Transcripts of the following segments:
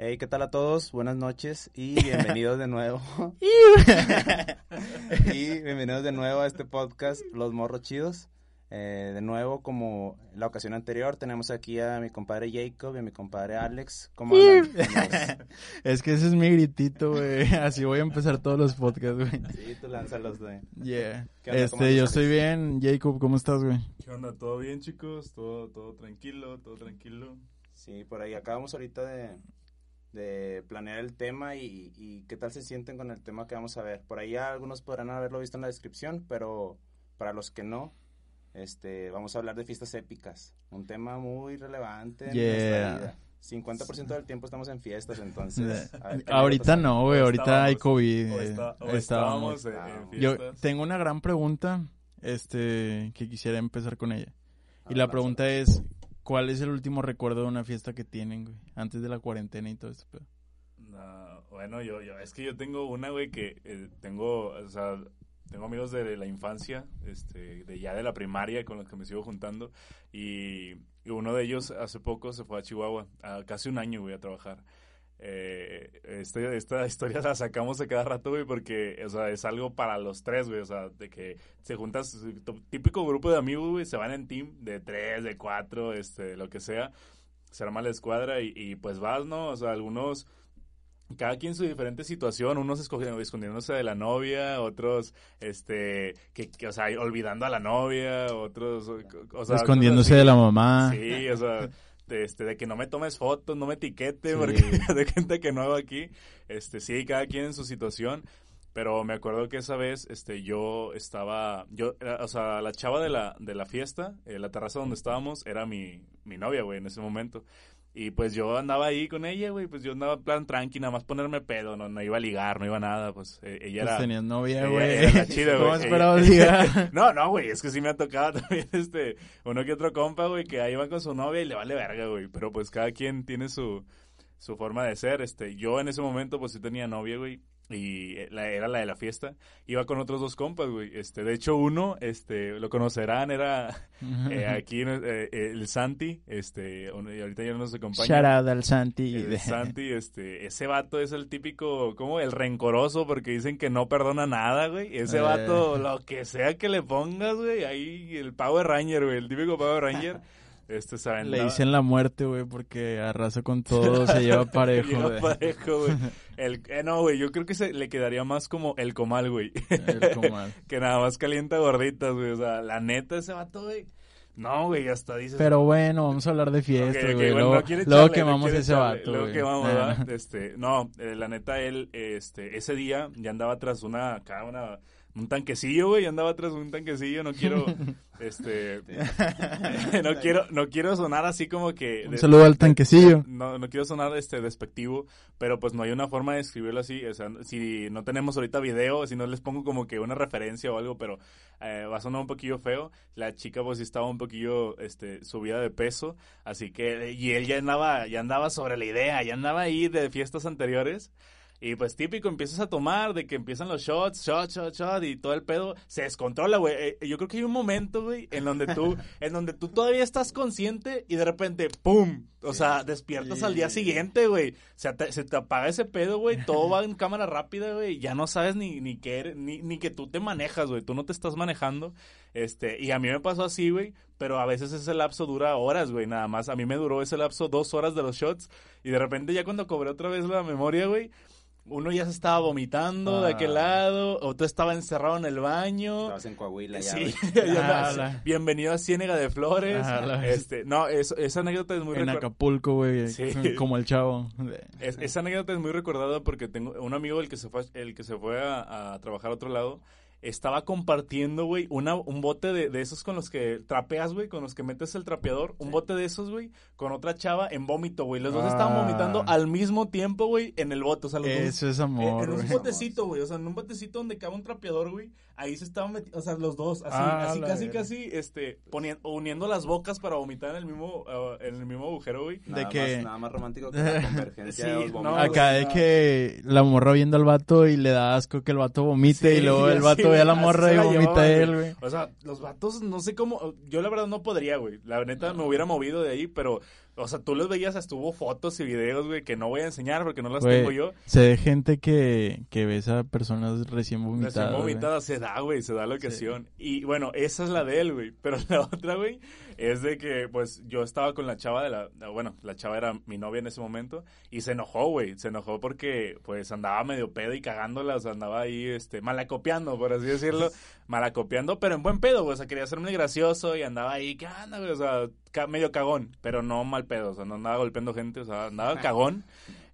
Hey, ¿qué tal a todos? Buenas noches y bienvenidos de nuevo. y bienvenidos de nuevo a este podcast Los Morros Chidos. Eh, de nuevo, como la ocasión anterior, tenemos aquí a mi compadre Jacob y a mi compadre Alex. ¿Cómo andan? es que ese es mi gritito, güey. Así voy a empezar todos los podcasts, güey. Sí, tú lánzalos, güey. Yeah. Este, yo estoy bien. Jacob, ¿cómo estás, güey? ¿Qué onda? ¿Todo bien, chicos? ¿Todo, todo tranquilo? ¿Todo tranquilo? Sí, por ahí acabamos ahorita de, de planear el tema y, y, qué tal se sienten con el tema que vamos a ver. Por ahí algunos podrán haberlo visto en la descripción, pero para los que no, este, vamos a hablar de fiestas épicas, un tema muy relevante en nuestra vida. 50% del tiempo estamos en fiestas, entonces. ahorita no, güey, ahorita hay COVID. O, está, estábamos en, fiestas. Yo tengo una gran pregunta, este, que quisiera empezar con ella. Y la pregunta es, ¿Cuál es el último recuerdo de una fiesta que tienen, güey? Antes de la cuarentena y todo eso, pero... No, bueno, yo, yo, es que yo tengo una, güey, que eh, tengo, o sea, tengo amigos de la infancia, este, de ya de la primaria con los que me sigo juntando. Y, y uno de ellos hace poco se fue a Chihuahua, a casi un año, güey, a trabajar eh, este, esta historia la sacamos de cada rato, güey, porque, o sea, es algo para los tres, güey, o sea, de que se juntas, típico grupo de amigos, güey, se van en team de tres, de cuatro, este, lo que sea, se arma la escuadra y, pues vas, ¿no? O sea, algunos, cada quien su diferente situación, unos escondiéndose de la novia, otros, este, que, o sea, olvidando a la novia, otros, o sea, escondiéndose de la mamá. Sí, o sea de, este, de que no me tomes fotos, no me etiquete, porque de gente que no hago aquí, este, sí, cada quien en su situación, pero me acuerdo que esa vez, este, yo estaba, yo, o sea, la chava de la, de la fiesta, eh, la terraza donde estábamos, era mi, mi novia, güey, en ese momento. Y pues yo andaba ahí con ella, güey, pues yo andaba en plan tranqui, nada más ponerme pedo, no, no iba a ligar, no iba nada, pues eh, ella pues era... tenías novia, güey. Chida, güey. ¿Cómo esperabas ligar? no, no, güey, es que sí me ha tocado también, este, uno que otro compa, güey, que ahí va con su novia y le vale verga, güey, pero pues cada quien tiene su, su forma de ser, este, yo en ese momento pues sí tenía novia, güey, y eh, la, era la de la fiesta. Iba con otros dos compas, güey. Este, de hecho, uno, este, lo conocerán, era eh, aquí eh, el Santi, este, y ahorita ya no nos acompaña. Shout out al Santi. El Santi, este, ese vato es el típico, como el rencoroso, porque dicen que no perdona nada, güey. Ese vato, lo que sea que le pongas, güey, ahí el Power Ranger, güey, el típico Power Ranger. Este, ¿saben? Le dicen la muerte, güey, porque arrasa con todo, se lleva parejo, güey. parejo, güey. El, eh, no, güey, yo creo que se le quedaría más como el comal, güey. El comal. que nada más calienta gorditas, güey. O sea, la neta, ese vato, güey. No, güey, hasta dices. Pero bueno, vamos a hablar de fiestas, güey. luego, luego quemamos ese vato, Luego quemamos, ¿verdad? Este, no, eh, la neta, él, este, ese día ya andaba tras una, acá, una un tanquecillo, güey, andaba atrás de un tanquecillo, no quiero, este, no quiero, no quiero sonar así como que... Un saludo al tanquecillo. No, no quiero sonar, este, despectivo, pero pues no hay una forma de escribirlo así, o sea, si no tenemos ahorita video, si no les pongo como que una referencia o algo, pero eh, va a sonar un poquillo feo, la chica pues estaba un poquillo, este, subida de peso, así que, y él ya andaba, ya andaba sobre la idea, ya andaba ahí de fiestas anteriores, y pues típico, empiezas a tomar, de que empiezan los shots, shot, shot, shot, y todo el pedo se descontrola, güey. Eh, yo creo que hay un momento, güey, en donde tú, en donde tú todavía estás consciente y de repente, ¡pum! O sea, despiertas al día siguiente, güey. Se te, se te apaga ese pedo, güey. Todo va en cámara rápida, güey. Ya no sabes ni, ni qué, ni, ni que tú te manejas, güey. Tú no te estás manejando. Este, y a mí me pasó así, güey. Pero a veces ese lapso dura horas, güey, nada más. A mí me duró ese lapso dos horas de los shots. Y de repente ya cuando cobré otra vez la memoria, güey uno ya se estaba vomitando de aquel ah. lado, otro estaba encerrado en el baño. Estabas en Coahuila ya. Sí, ah, bienvenido a Ciénega de Flores. Ah, este, no, esa anécdota es muy En Acapulco, güey, como el chavo. esa anécdota es muy recordada porque tengo un amigo el que se fue, el que se fue a, trabajar a otro lado. Estaba compartiendo, güey, una, un bote de, de esos con los que trapeas, güey, con los que metes el trapeador, un bote de esos, güey, con otra chava en vómito, güey. Los dos estaban Ah. vomitando al mismo tiempo, güey, en el bote, o sea, los dos Eso es amor, en un botecito, güey. O sea, en un botecito donde cabe un trapeador, güey. Ahí se estaban metiendo, o sea, los dos, así, Ah, así, casi, casi, este, poniendo, uniendo las bocas para vomitar en el mismo, ah, en el mismo agujero, güey. De Nada que- Más, nada más romántico que la convergencia Sí, de los no, vómitos. Acá de que la morra viendo al vato y le da asco que el vato vomite y Sí, luego el vato ve a la morra y la vomita llevaban, él, güey. güey. O sea, los vatos, no sé cómo, yo la verdad no podría, güey. La neta me hubiera movido de ahí, pero, o sea, tú los veías, estuvo fotos y videos, güey, que no voy a enseñar porque no las Güey, tengo yo. Se ve gente que, que ves a personas recién vomitadas. Recién güey. vomitada se da, güey, se da la ocasión. Y bueno, esa es la de él, güey. Pero la otra, güey, es de que, pues, yo estaba con la chava de la. Bueno, la chava era mi novia en ese momento. Y se enojó, güey. Se enojó porque, pues, andaba medio pedo y cagándola. O sea, andaba ahí, este, malacopiando, por así decirlo. malacopiando, pero en buen pedo, güey. O sea, quería hacerme gracioso y andaba ahí, ¿qué anda, güey? O sea, ca- medio cagón, pero no mal pedo. O sea, no andaba golpeando gente, o sea, andaba cagón.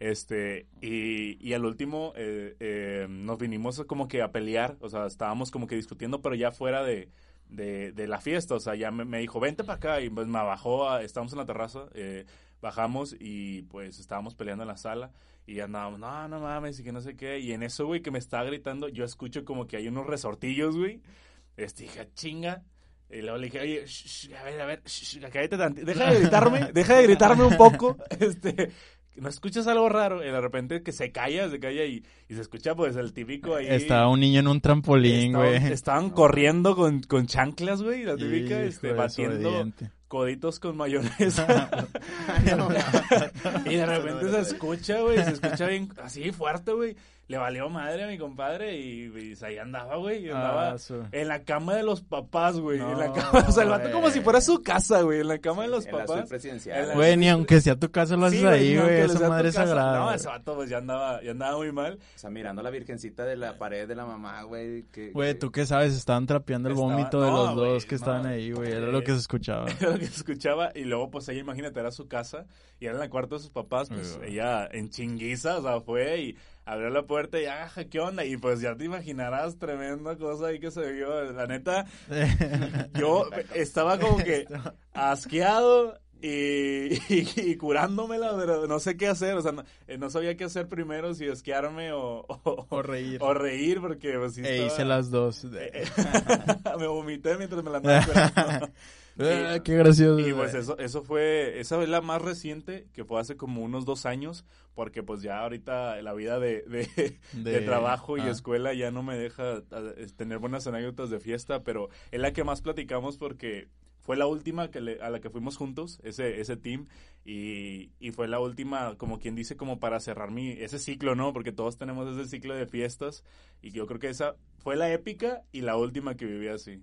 Este, y, y al último eh, eh, nos vinimos como que a pelear, o sea, estábamos como que discutiendo, pero ya fuera de, de, de la fiesta, o sea, ya me, dijo, vente para acá, y pues me bajó, estábamos en la terraza, eh, bajamos y pues estábamos peleando en la sala, y andábamos, no, no mames, y que no sé qué, y en eso, güey, que me estaba gritando, yo escucho como que hay unos resortillos, güey, este, dije, "Ah, chinga, y luego le dije, oye, shh, a ver, a ver, cállate deja de gritarme, deja de gritarme un poco, este, no escuchas algo raro, y de repente que se calla, se calla y, y se escucha pues el típico ahí. Estaba un niño en un trampolín, estaban, güey. estaban corriendo con, con chanclas, güey, la típica, Hijo este, batiendo coditos con mayonesa. y de repente se escucha, güey, se escucha bien, así fuerte, güey. Le valió madre a mi compadre y, y ahí andaba, güey, y andaba Ah, su- en la cama de los papás, güey. en la cama, o sea, el vato como si fuera su casa, güey, en la cama de los en la papás. presidencial. La- Güey, ni aunque sea tu casa lo haces Sí, ahí, güey. Esa madre es sagrada. No, ese vato pues ya andaba, ya andaba muy mal. O sea, mirando a la virgencita de la pared de la mamá, güey. que- Güey, que- tú qué sabes, estaban trapeando el Estaba- vómito de no, los dos que estaban ahí, güey. Era lo que se escuchaba. Era lo que se escuchaba y luego pues ella imagínate era su casa y era en la cuarto de sus papás pues Uy, ella en chinguiza o sea fue y abrió la puerta y ah qué onda y pues ya te imaginarás tremenda cosa ahí que se vio la neta. Yo estaba como que asqueado y, y, y curándomela pero no sé qué hacer. O sea no, eh, no sabía qué hacer primero si asquearme o, o, O reír. o reír porque pues sí E hice las dos. me vomité mientras me la andaba Ah, qué gracioso. Y pues güey. eso, eso fue, esa es la más reciente, que fue hace como unos dos años, porque pues ya ahorita la vida de, de, de De- trabajo y ah. escuela ya no me deja eh, tener buenas anécdotas de fiesta, pero es la que más platicamos porque fue la última que le- a la que fuimos juntos, ese, ese team, y, y fue la última, como quien dice, como para cerrar mi, ese ciclo, ¿no? Porque todos tenemos ese ciclo de fiestas, y yo creo que esa fue la épica y la última que viví así.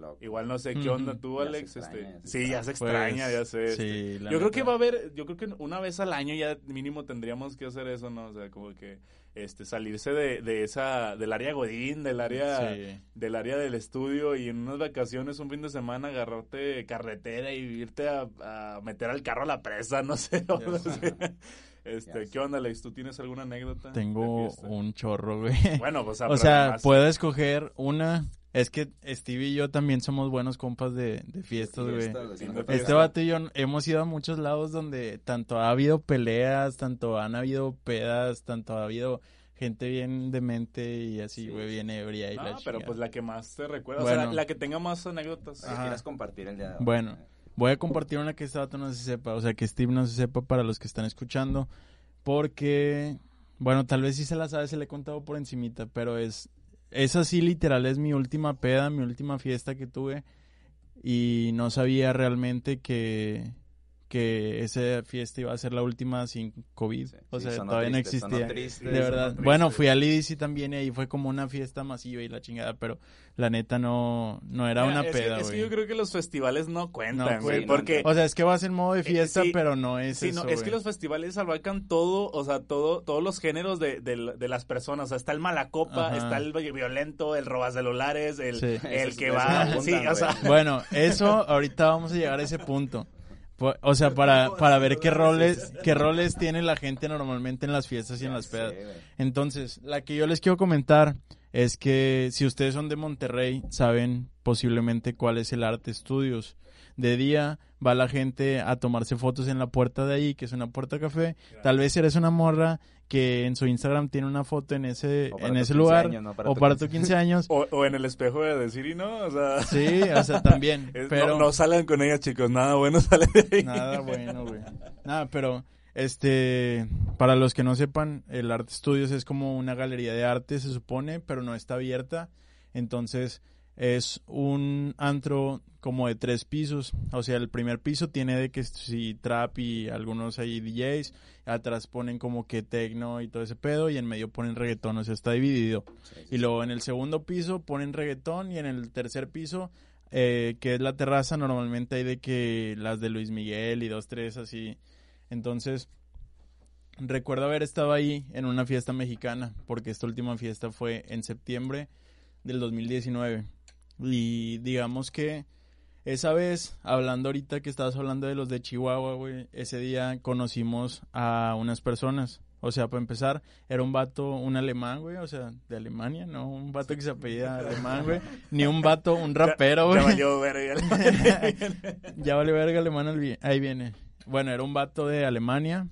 Loco. Igual no sé qué onda tú, Ya Alex. extraña, este, sí, ya se Pues, extraña, ya sé. este. Sí, la Yo creo que va a haber, yo creo que una vez al año ya mínimo tendríamos que hacer eso, ¿no? O sea, como que este salirse de, de esa del área godín, del área Sí. del área del estudio y en unas vacaciones un fin de semana agarrarte carretera y irte a, a meter al carro a la presa, no sé. este, ¿qué onda, Alex? ¿Tú tienes alguna anécdota? Tengo un chorro, güey. Bueno, pues, o sea, puedo escoger una. Es que Steve y yo también somos buenos compas de, de fiestas, güey. Fiesta. Este vato y yo hemos ido a muchos lados donde tanto ha habido peleas, tanto han habido pedas, tanto ha habido gente bien demente y así, Sí. güey, bien ebria y No, la pero pues la que más te recuerda, o sea, la, la que tenga más anécdotas. Que quieras compartir el día de hoy. Bueno, voy a compartir una que este vato no se sepa, o sea, que Steve no se sepa para los que están escuchando, porque, bueno, tal vez sí se la sabe, se le he contado por encimita, pero es, es así literal, es mi última peda, mi última fiesta que tuve, y no sabía realmente que, que esa fiesta iba a ser la última sin COVID, Sí, o sí, sea, todavía no triste, existía. triste, De verdad. triste. Bueno, fui al IDC también y ahí fue como una fiesta masiva y la chingada, pero la neta no, no era Mira, una es que- peda, es que yo creo que los festivales no cuentan, No, güey, sí, no, porque... O sea, es que vas en modo de Eh, fiesta, sí. pero no es Sí, eso, no, es que los festivales abarcan todo, o sea, todo, todos los géneros de, de, de las personas. O sea, está el malacopa, Ajá. está el violento, el roba celulares, el, Sí. el que va. sí, o sea. Bueno, eso ahorita vamos a llegar a ese punto. Pu- O sea, para, para ver qué roles, qué roles tiene la gente normalmente en las fiestas y en las pedas. Entonces, la que yo les quiero comentar es que si ustedes son de Monterrey, saben posiblemente cuál es el Arte Studios. De día va la gente a tomarse fotos en la puerta de ahí, que es una puerta café. Tal vez eres una morra que en su Instagram tiene una foto en ese, en ese 15 lugar, años, ¿no? Para o tu para 15. tu 15 años. O, o en el espejo de decir y no, o sea... Sí, o sea, también. es- pero no, no salgan con ella, chicos, nada bueno sale de ahí. Nada bueno, güey. Nada, pero este, para los que no sepan, el Art Studios es como una galería de arte, se supone, pero no está abierta. Entonces, es un antro como de tres pisos. O sea, el primer piso tiene de que si trap y algunos ahí DJs. Atrás ponen como que techno y todo ese pedo. Y en medio ponen reggaetón. O sea, está dividido. Y luego en el segundo piso ponen reggaetón. Y en el tercer piso, eh, que es la terraza, normalmente hay de que las de Luis Miguel y dos, tres así. Entonces, recuerdo haber estado ahí en una fiesta mexicana. Porque esta última fiesta fue en septiembre del 2019. Y digamos que esa vez, hablando ahorita que estabas hablando de los de Chihuahua, güey, ese día conocimos a unas personas. O sea, para empezar, era un vato, un alemán, güey, o sea, de Alemania, no un vato que se apellida alemán, güey, ni un vato, un rapero, Ya güey. valió verga. ya vale verga alemán, ahí viene. Bueno, era un vato de Alemania,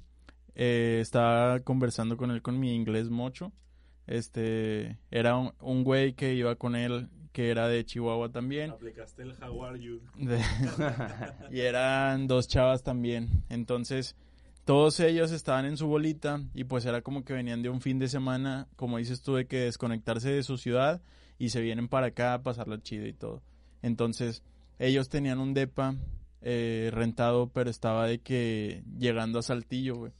eh, estaba conversando con él con mi inglés mocho. Este, era un, un güey que iba con él, que era de Chihuahua también. Aplicaste el how are you. De- y eran dos chavas también. Entonces, todos ellos estaban en su bolita y pues era como que venían de un fin de semana, como dices tú, de que desconectarse de su ciudad y se vienen para acá a pasarla chido y todo. Entonces, ellos tenían un depa eh, rentado, pero estaba de que llegando a Saltillo, güey.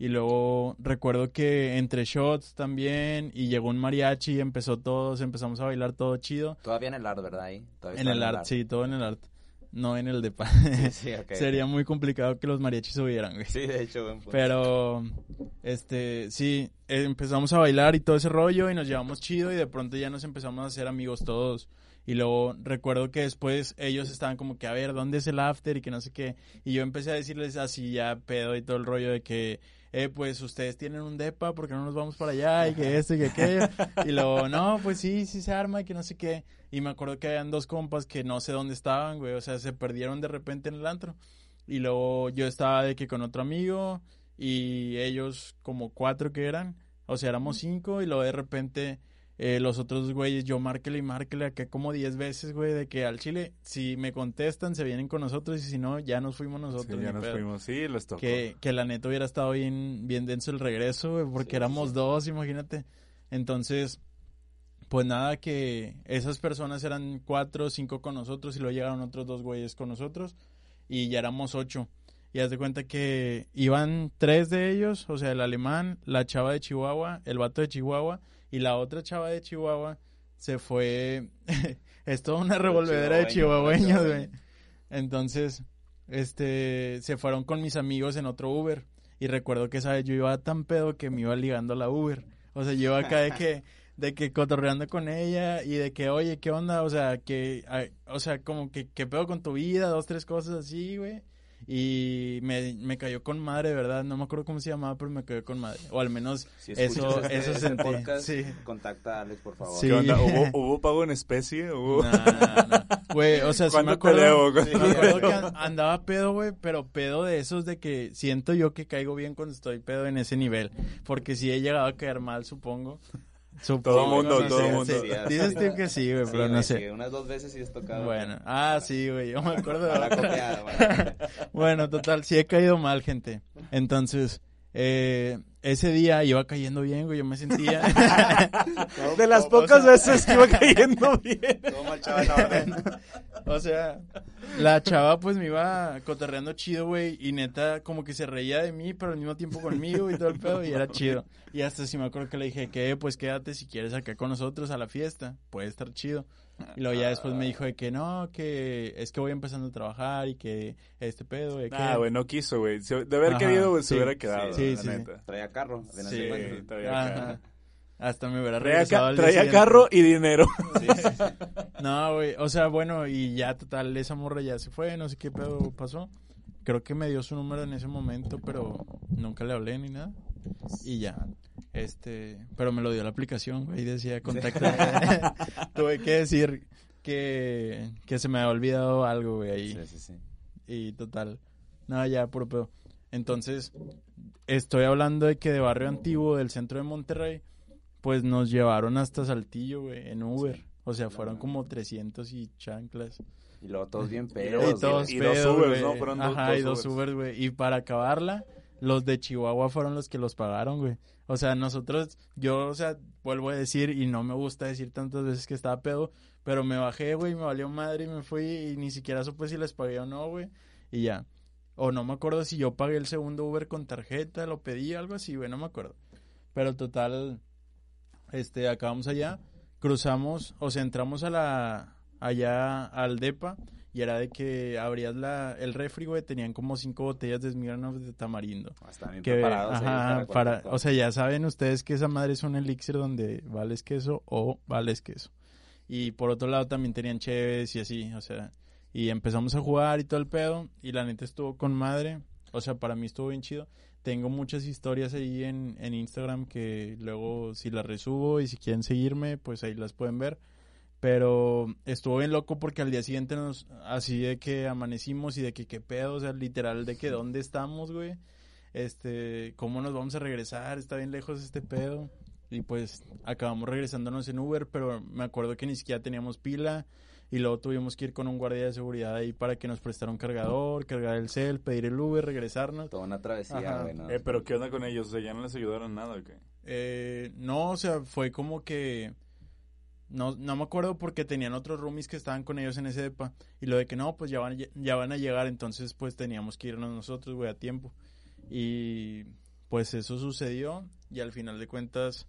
Y luego recuerdo que entre shots también y llegó un mariachi y empezó todos, empezamos a bailar todo chido. Todavía en el art, ¿verdad? Ahí. Todavía En el art, sí, todo en el art. No en el depa. Sí, sí, ok. Sería muy complicado que los mariachis subieran, güey. Sí, de hecho, buen punto. Pero, este, sí, empezamos a bailar y todo ese rollo y nos llevamos chido y de pronto ya nos empezamos a hacer amigos todos. Y luego recuerdo que después ellos estaban como que, a ver, ¿dónde es el after? Y que no sé qué. Y yo empecé a decirles así ya pedo y todo el rollo de que, eh, pues ustedes tienen un depa, porque no nos vamos para allá? Y que esto y que aquello. Y luego, no, pues sí, sí se arma y que no sé qué. Y me acuerdo que habían dos compas que no sé dónde estaban, güey. O sea, se perdieron de repente en el antro. Y luego yo estaba de que con otro amigo y ellos como cuatro que eran. O sea, éramos cinco y luego de repente eh, los otros güeyes, yo márquele y márquele acá como diez veces, güey, de que al chile, si me contestan, se vienen con nosotros y si no, ya nos fuimos nosotros. Sí, ya nos pedo. fuimos. Sí, les tocó. Que, que la neta hubiera estado bien, bien denso el regreso, güey, porque Sí, éramos sí. dos, imagínate. Entonces, pues nada, que esas personas eran cuatro o cinco con nosotros y luego llegaron otros dos güeyes con nosotros y ya éramos ocho. Y haz de cuenta que iban tres de ellos, o sea, el alemán, la chava de Chihuahua, el vato de Chihuahua y la otra chava de Chihuahua se fue. es toda una revolvedera de chihuahueño, chihuahueños, chihuahueño. güey. Entonces, este, se fueron con mis amigos en otro Uber. Y recuerdo que esa vez yo iba tan pedo que me iba ligando a la Uber. O sea, yo iba acá de que, de que cotorreando con ella y de que, oye, ¿qué onda? O sea, que, o sea, como que, ¿qué pedo con tu vida? Dos, tres cosas así, güey. Y me, me cayó con madre, verdad. No me acuerdo cómo se llamaba, pero me cayó con madre. O al menos Si eso, este- eso este sentí. podcast, Sí. contacta a Alex, por favor. Sí. ¿Qué onda? ¿Hubo, hubo pago en especie? ¿Hubo... Nah, nah, nah. Güey, o sea, sí me ¿Cuánto te acuerdo. an- andaba pedo, güey, pero pedo de esos de que siento yo que caigo bien cuando estoy pedo en ese nivel. Porque si he llegado a caer mal, supongo. Supongo, mundo, no todo mundo. así. Dices tú que sí, güey, Sí, pero no sé. sí, unas dos veces sí has tocado. Bueno, ah, sí, güey, yo me acuerdo de la copiada, bueno. Bueno, total, sí he caído mal, gente. Entonces, eh, ese día iba cayendo bien, güey, yo me sentía... De las O pocas sea- veces que iba cayendo bien. Toma el chaval. O sea, la chava pues me iba cotorreando chido, güey, y neta como que se reía de mí, pero al mismo tiempo conmigo y todo el pedo, y era chido. Y hasta si me acuerdo que le dije que, pues quédate si quieres acá con nosotros a la fiesta, puede estar chido. Y luego ya después me dijo de que no, que es que voy empezando a trabajar y que este pedo, de que... Ah, güey, no quiso, güey. De haber Ajá, querido, güey, se hubiera quedado, sí, la sí, sí. neta. Traía carro. Sí, traía Ajá. carro. Hasta me hubiera Traía, regresado ca- al día traía siguiente. carro y dinero. Sí, sí, sí. No, güey, o sea, bueno, y ya total, esa morra ya se fue, no sé qué pedo pasó. Creo que me dio su número en ese momento, pero nunca le hablé ni nada. Y ya. Este, pero me lo dio la aplicación, güey, decía contacto. Tuve que decir que, que se me había olvidado algo, güey, ahí. Sí, sí, sí. Y total, nada, ya, puro pedo. Entonces, estoy hablando de que de Barrio Antiguo, del centro de Monterrey, pues nos llevaron hasta Saltillo, güey, en Uber. O sea, fueron como 300 y chanclas. Y luego todos bien Y pedos. todos y dos Ubers. ¿no? Fueron dos- Ajá, y dos. Ubers, güey. Y para acabarla, los de Chihuahua fueron los que los pagaron, güey. O sea, nosotros, yo, o sea, vuelvo a decir, y no me gusta decir tantas veces que estaba pedo, pero me bajé, güey, me valió madre y me fui y ni siquiera supe si les pagué o no, güey. Y ya. O no me acuerdo si yo pagué el segundo Uber con tarjeta, lo pedí, algo así, güey, no me acuerdo. Pero total, este, acabamos allá, cruzamos, o sea, entramos a la, allá al DEPA y era de que abrías la, el refri, güey, tenían como cinco botellas de Smirnoff de tamarindo. Ah, Están bien Que, preparados. ajá, para, o sea, ya saben ustedes que esa madre es un elixir donde vales queso o vales queso. Y por otro lado también tenían cheves y así, o sea, y empezamos a jugar y todo el pedo y la neta estuvo con madre, o sea, para mí estuvo bien chido. Tengo muchas historias ahí en, en Instagram que luego si las resubo y si quieren seguirme, pues ahí las pueden ver. Pero estuvo bien loco porque al día siguiente nos, así de que amanecimos y de que qué pedo, o sea, literal de que dónde estamos, güey. Este, cómo nos vamos a regresar, está bien lejos este pedo. Y pues acabamos regresándonos en Uber, pero me acuerdo que ni siquiera teníamos pila. Y luego tuvimos que ir con un guardia de seguridad ahí para que nos prestara un cargador, cargar el cel, pedir el Uber, regresarnos. Toda una travesía, Ajá. güey. ¿no? Eh, pero ¿qué onda con ellos? O sea, ¿ya no les ayudaron nada o qué? Eh, no, o sea, fue como que... No, no me acuerdo porque tenían otros roomies que estaban con ellos en ese depa. Y lo de que no, pues ya van, ya van a llegar, entonces pues teníamos que irnos nosotros, güey, a tiempo. Y pues eso sucedió y al final de cuentas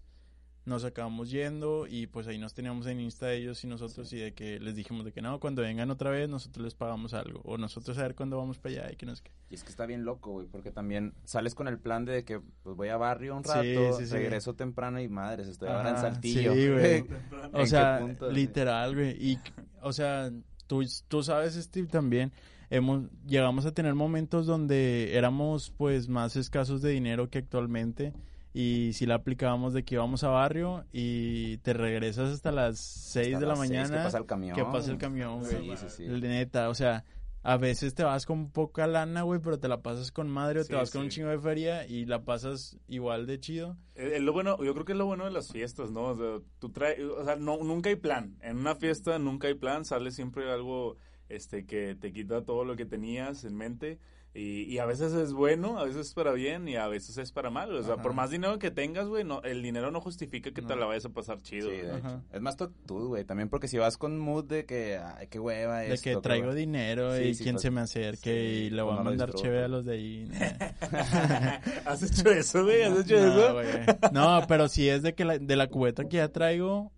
nos acabamos yendo y pues ahí nos teníamos en Insta ellos y nosotros y de que les dijimos de que no, cuando vengan otra vez nosotros les pagamos algo o nosotros a ver cuándo vamos para allá y que no sé qué. Y es que está bien loco, güey, porque también sales con el plan de que pues voy a barrio un rato, sí, sí. regreso temprano y madres, estoy ahora en Saltillo. sí, güey. ¿En O sea, punto? literal, güey. Y, o sea, tú, tú sabes, Steve, también. Hemos, llegamos a tener momentos donde éramos, pues, más escasos de dinero que actualmente. Y si la aplicábamos de que íbamos a barrio y te regresas hasta las 6 Hasta de la seis mañana. Que pasa el camión. que pasa el camión, güey. Sí, neta, o sea, a veces te vas con poca lana, güey, pero te la pasas con madre o Sí, te vas con un chingo de feria y la pasas igual de chido. Es, es lo bueno, yo creo que es lo bueno de las fiestas, ¿no? O sea, tú traes, o sea, no, nunca hay plan. En una fiesta nunca hay plan, sale siempre algo este que te quita todo lo que tenías en mente. Y, y a veces es bueno, a veces es para bien y a veces es para mal. O sea, Ajá. por más dinero que tengas, güey, no, el dinero no justifica que te la vayas a pasar chido. Sí, de hecho. Es más actitud, güey. También porque si vas con mood de que, ay, qué hueva De esto, que traigo dinero Sí, y sí, quién pues, se me acerque sí, y le voy a no mandar chévere a los de ahí. ¿Has hecho eso, güey? ¿Has hecho no, eso? No, pero si es de que la, de la cubeta que ya traigo,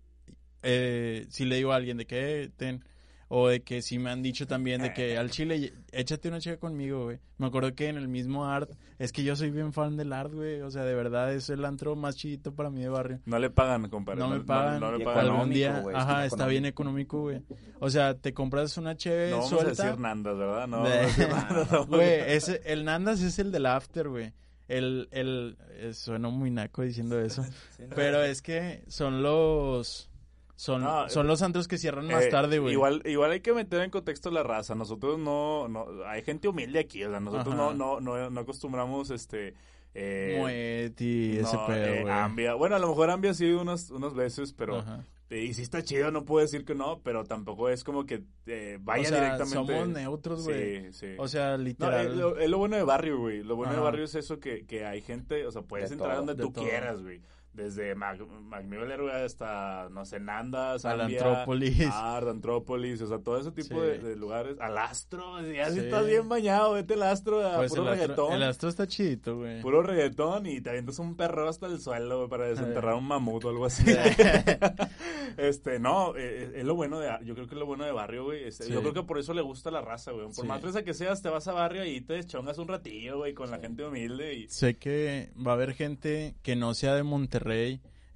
eh, si le digo a alguien de que ten, o de que si me han dicho también de que al chile, échate una chica conmigo, güey. Me acuerdo que en el mismo art, es que yo soy bien fan del art, güey. O sea, de verdad es el antro más chidito para mí de barrio. No le pagan, compadre. No me pagan. No, le pagan. Algún día, güey, ajá, está está bien económico, güey. O sea, te compras una cheve No vamos a decir Nandas, ¿verdad? No, De-. Güey, ese, el Nandas es el del after, güey. El, el, eh, suena muy naco diciendo eso. Sí, no. Pero es que son los, son, No, son los antros que cierran más Eh, tarde, güey. Igual, igual hay que meter en contexto la raza. Nosotros no, no hay gente humilde aquí, o sea, nosotros no, no, no, no acostumbramos este eh, Moet y ese no, pedo, eh. Ambia. Bueno, a lo mejor Ambia sí unas, unas veces, pero Ajá. eh, y sí está chido, no puedo decir que no, pero tampoco es como que eh, vaya o sea, directamente. somos neutros, güey. Sí, sí. O sea, No, literal. es, lo, es lo bueno de barrio, güey. Lo bueno de barrio es eso que, que hay gente, o sea, puedes De entrar todo, donde de tú todo. quieras, güey. Desde Mac Macmillan, güey, hasta, no sé, Nandas, Al Ambia, Antrópolis. Art, Antrópolis, o sea, todo ese tipo Sí. de, de lugares. Al Astro, ya si Sí. estás bien bañado, vete al Astro, a Pues puro el astro, reggaetón. el astro está chidito, güey. Puro reggaetón y te avientas un perro hasta el suelo, güey, para desenterrar un mamut o algo así. este, no, eh, es lo bueno de, yo creo que es lo bueno de barrio, güey. este, Sí. Yo creo que por eso le gusta la raza, güey. Por más fresa que seas, te vas a barrio y te deschongas un ratillo, güey, con la gente humilde y... Sé que va a haber gente que no sea de Monterrey,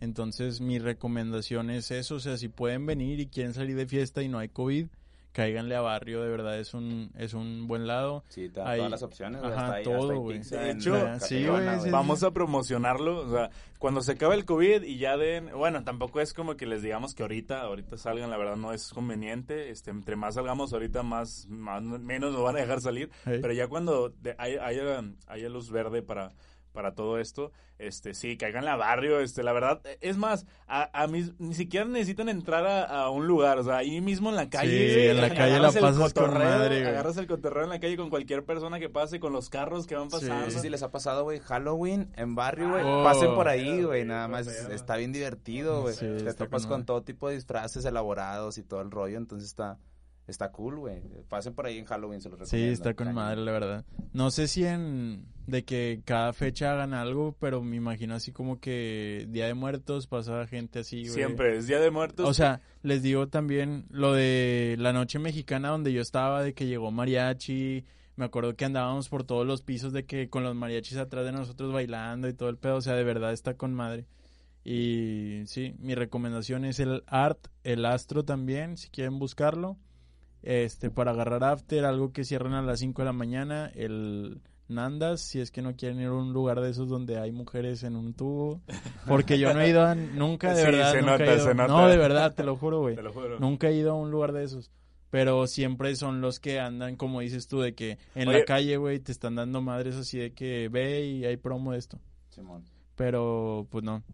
entonces mi recomendación es eso, o sea, si pueden venir y quieren salir de fiesta y no hay COVID, cáiganle a barrio, de verdad es un, es un buen lado. Sí, te todas las opciones, güey. Ajá, hasta ahí, todo, güey. De hecho, sí, sí, Vamos a promocionarlo, o sea, cuando se acabe el COVID y ya den, bueno, tampoco es como que les digamos que ahorita, ahorita salgan, la verdad no es conveniente, este, entre más salgamos ahorita, más, más menos nos van a dejar salir, pero ya cuando de- haya, haya, haya luz verde para, para todo esto, este, sí, caigan a barrio, este, la verdad, es más, a, a mí ni siquiera necesitan entrar a, a un lugar, o sea, ahí mismo en la calle, Sí, en la calle agarras la el pasas con madre, güey. agarras el cotorreo en la calle con cualquier persona que pase, con los carros que van Sí. pasando. No sé si les ha pasado, güey, Halloween en barrio, güey. Oh. Pasen por ahí, güey, Sí, nada más. pedo. Está bien divertido, güey. Sí, Te topas con todo tipo de disfraces elaborados y todo el rollo, entonces está está cool, güey. Pasen por ahí en Halloween, se los Sí, recomiendo. está con madre, la verdad. No sé si en de que cada fecha hagan algo, pero me imagino así como que Día de Muertos pasa gente así, güey. Siempre, es Día de Muertos. O sea, les digo también lo de la noche mexicana donde yo estaba, de que llegó mariachi. Me acuerdo que andábamos por todos los pisos de que con los mariachis atrás de nosotros bailando y todo el pedo. O sea, de verdad está con madre. Y sí, mi recomendación es el Art, el Astro también, si quieren buscarlo. Este, para agarrar after, algo que cierran a las 5 de la mañana. El Nandas, si es que no quieren ir a un lugar de esos donde hay mujeres en un tubo. Porque yo no he ido a, nunca, de Sí, verdad. se nunca he nota, ido. se nota. No, de verdad, te lo juro, güey. Te lo juro. Nunca he ido a un lugar de esos. Pero siempre son los que andan, como dices tú, de que en Oye. la calle, güey, te están dando madres así de que ve y hay promo de esto. Simón. Pero, pues no.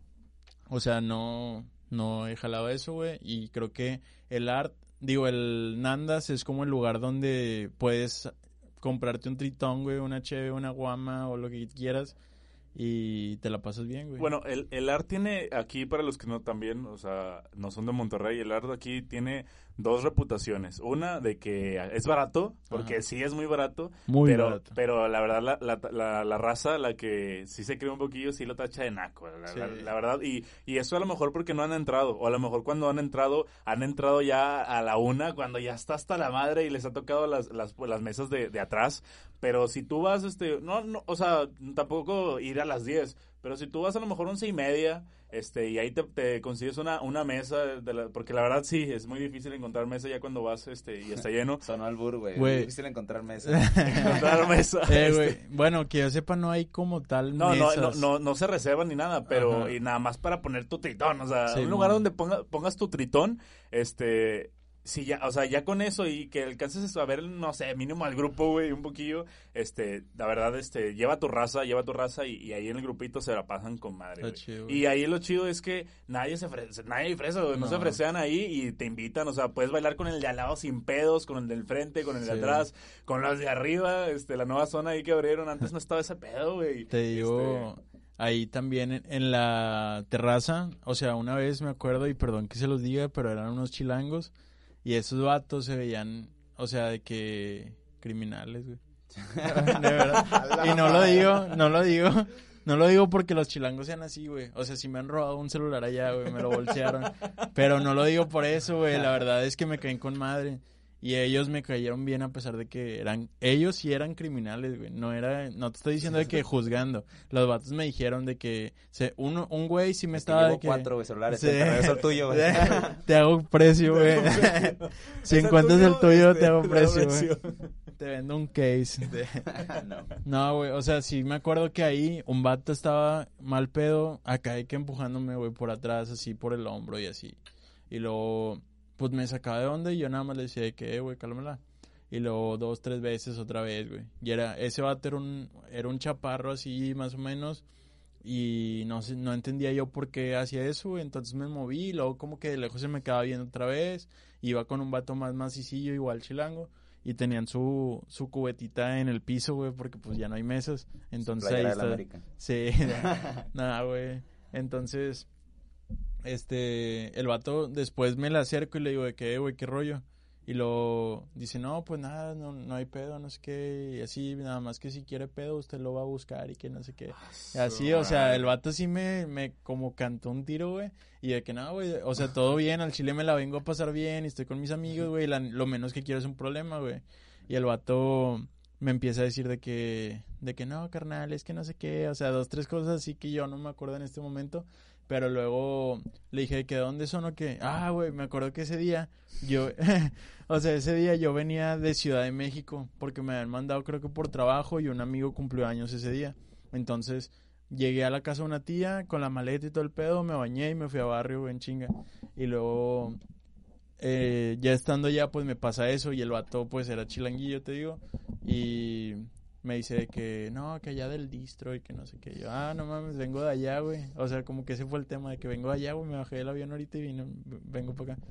O sea, no, no he jalado eso, güey. Y creo que el art, digo, el Nandas es como el lugar donde puedes comprarte un tritón, güey, una cheve, una guama o lo que quieras. Y te la pasas bien, güey. Bueno, el, el ART tiene aquí, para los que no también, o sea, no son de Monterrey, el ART aquí tiene dos reputaciones. Una de que es barato, porque Ajá. sí es muy barato, muy pero, barato. pero la verdad la, la, la, la raza, la que sí se cree un poquillo, sí lo tacha de naco, la, Sí. verdad. Y, y eso a lo mejor porque no han entrado, o a lo mejor cuando han entrado, han entrado ya a la una, cuando ya está hasta la madre y les ha tocado las, las, las mesas de, de atrás. Pero si tú vas, este, no, no, o sea, tampoco ir a las 10, pero si tú vas a lo mejor once y media, este, y ahí te, te consigues una, una mesa, de la- porque la verdad sí, es muy difícil encontrar mesa ya cuando vas, este, y está lleno. Sonó al burro, güey. Es difícil encontrar mesa. encontrar mesa. Eh, este, güey, Bueno, que yo sepa, no hay como tal No, no, no, no, no se reserva ni nada, pero Ajá. y nada más para poner tu tritón, o sea, Sí, un lugar donde ponga, pongas tu tritón, este, si ya, o sea, ya con eso y que alcances a ver, no sé, mínimo al grupo, güey, un poquillo, este, la verdad, este, lleva tu raza, lleva tu raza y, y ahí en el grupito se la pasan con madre, chido. Y ahí lo chido es que nadie se ofrece, nadie güey, no. No. se ofrecean ahí y te invitan, o sea, puedes bailar con el de al lado sin pedos, con el del frente, con el de Sí. atrás, con los de arriba, este, la nueva zona ahí que abrieron, antes no estaba ese pedo, güey. Te digo, Este, ahí también en, en la terraza, o sea, una vez me acuerdo, y perdón que se los diga, pero eran unos chilangos, y esos vatos se veían, o sea, de que criminales, güey. De verdad. Y no lo digo, no lo digo, no lo digo porque los chilangos sean así, güey. O sea, si me han robado un celular allá, güey, me lo bolsearon. Pero no lo digo por eso, güey. La verdad es que me caen con madre. Y ellos me cayeron bien a pesar de que eran, ellos sí eran criminales, güey. No era, no te estoy diciendo de que juzgando. Los vatos me dijeron de que se, uno, un güey sí me Es que estaba de que. cuatro, güey, celulares. Sí. Te regreso el tuyo, güey. te hago precio, güey. si ¿Es el encuentras el tuyo? tuyo, Este, te hago te precio, güey. Te vendo un case. de- no. no, güey, o sea, sí me acuerdo que ahí un vato estaba mal pedo, acá hay que empujándome, güey, por atrás, así por el hombro y así. Y luego, pues me sacaba de onda y yo nada más le decía de que, eh, güey, cálmala. Y luego dos, tres veces otra vez, güey. Y era, ese vato era un, era un chaparro así, más o menos. Y no sé, no entendía yo por qué hacía eso, güey. Entonces me moví y luego como que de lejos se me quedaba viendo otra vez. Iba con un vato más macicillo, igual chilango. Y tenían su, su cubetita en el piso, güey, porque pues ya no hay mesas. Entonces ahí está. Sí, nada, güey. Entonces, este, el vato después me le acerco y le digo de que, "Eh, güey, qué rollo. Y lo dice, no, pues nada, no, no hay pedo, no sé qué. Y así, nada más que si quiere pedo, usted lo va a buscar y que no sé qué. Y así, o sea, el vato sí me, me como cantó un tiro, güey. Y de que no, güey, o sea, todo bien, al chile me la vengo a pasar bien y estoy con mis amigos, güey. la- Lo menos que quiero es un problema, güey. Y el vato me empieza a decir de que, de que no, carnal, es que no sé qué, o sea, dos, tres cosas así que yo no me acuerdo en este momento, pero luego le dije que dónde son o qué, ah, güey, me acuerdo que ese día yo, o sea, ese día yo venía de Ciudad de México porque me habían mandado creo que por trabajo y un amigo cumplió años ese día, entonces llegué a la casa de una tía con la maleta y todo el pedo, me bañé y me fui a barrio, en chinga, y luego eh, ya estando allá, pues me pasa eso y el vato, pues era chilanguillo, te digo. Y me dice que no, que allá del distro y que no sé qué. Yo, ah, no mames, vengo de allá, güey. O sea, como que ese fue el tema de que vengo de allá, güey. Me bajé del avión ahorita y vine, vengo para acá.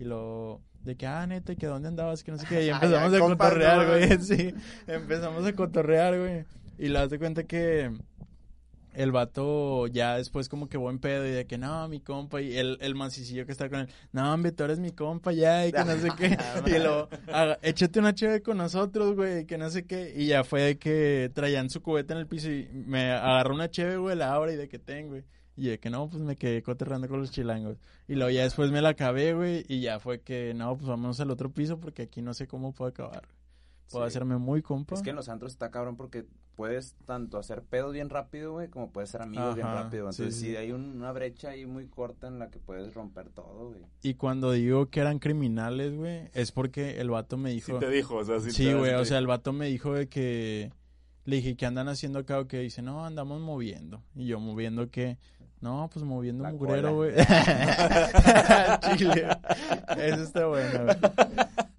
Y lo de que, ah, neta, que dónde andabas, que no sé qué. Y empezamos a cotorrear, güey. Sí, empezamos a cotorrear, güey. Y le das de cuenta que el vato ya después como que buen pedo y de que no, mi compa y el, el mancicillo que está con él, no, hombre, tú eres mi compa ya y que no sé qué. y lo, échate una chévere con nosotros, güey, que no sé qué. Y ya fue de que traían su cubeta en el piso y me agarró una chévere, güey, la abra y de que tengo, güey. Y de que no, pues me quedé coterrando con los chilangos. Y luego ya después me la acabé, güey, y ya fue que no, pues vámonos al otro piso porque aquí no sé cómo puedo acabar. Puedo hacerme muy compa. Es que en los antros está cabrón porque puedes tanto hacer pedos bien rápido, güey, como puedes ser amigos bien rápido. Entonces, sí, hay una brecha ahí muy corta en la que puedes romper todo, güey. Y cuando digo que eran criminales, güey, es porque el vato me dijo... Sí te dijo, o sea, sí Sí, güey, o sea, el vato me dijo de que... Le dije, ¿qué andan haciendo acá? O que dice, no, andamos moviendo. Y yo, ¿moviendo qué? No, pues moviendo un mugrero, güey. Chile. Eso está bueno, güey.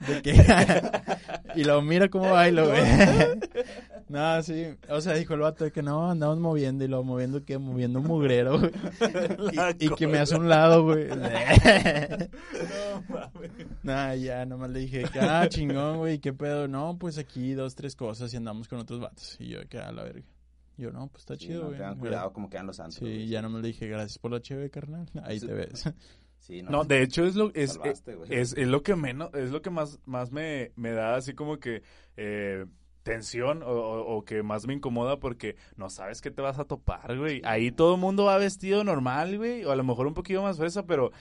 y lo mira cómo bailo, güey. no, sí. O sea, dijo el vato de que no, andamos moviendo. Y lo moviendo, que Moviendo un mugrero, güey. Y, que me hace un lado, güey. no mames. Nah, ya, nomás le dije, ah, chingón, güey. ¿Qué pedo? No, pues aquí dos, tres cosas y andamos con otros vatos. Y yo, que a la verga. Yo, no, pues está chido, güey. tengan cuidado como quedan los santos. Sí, ya no me le dije, gracias por la chévere, carnal. Ahí te ves no, de hecho es lo es, es, es, lo que menos es lo que más más me, me da así como que eh, tensión o, o, que más me incomoda porque no sabes qué te vas a topar, güey. Ahí todo el mundo va vestido normal, güey, o a lo mejor un poquito más fresa, pero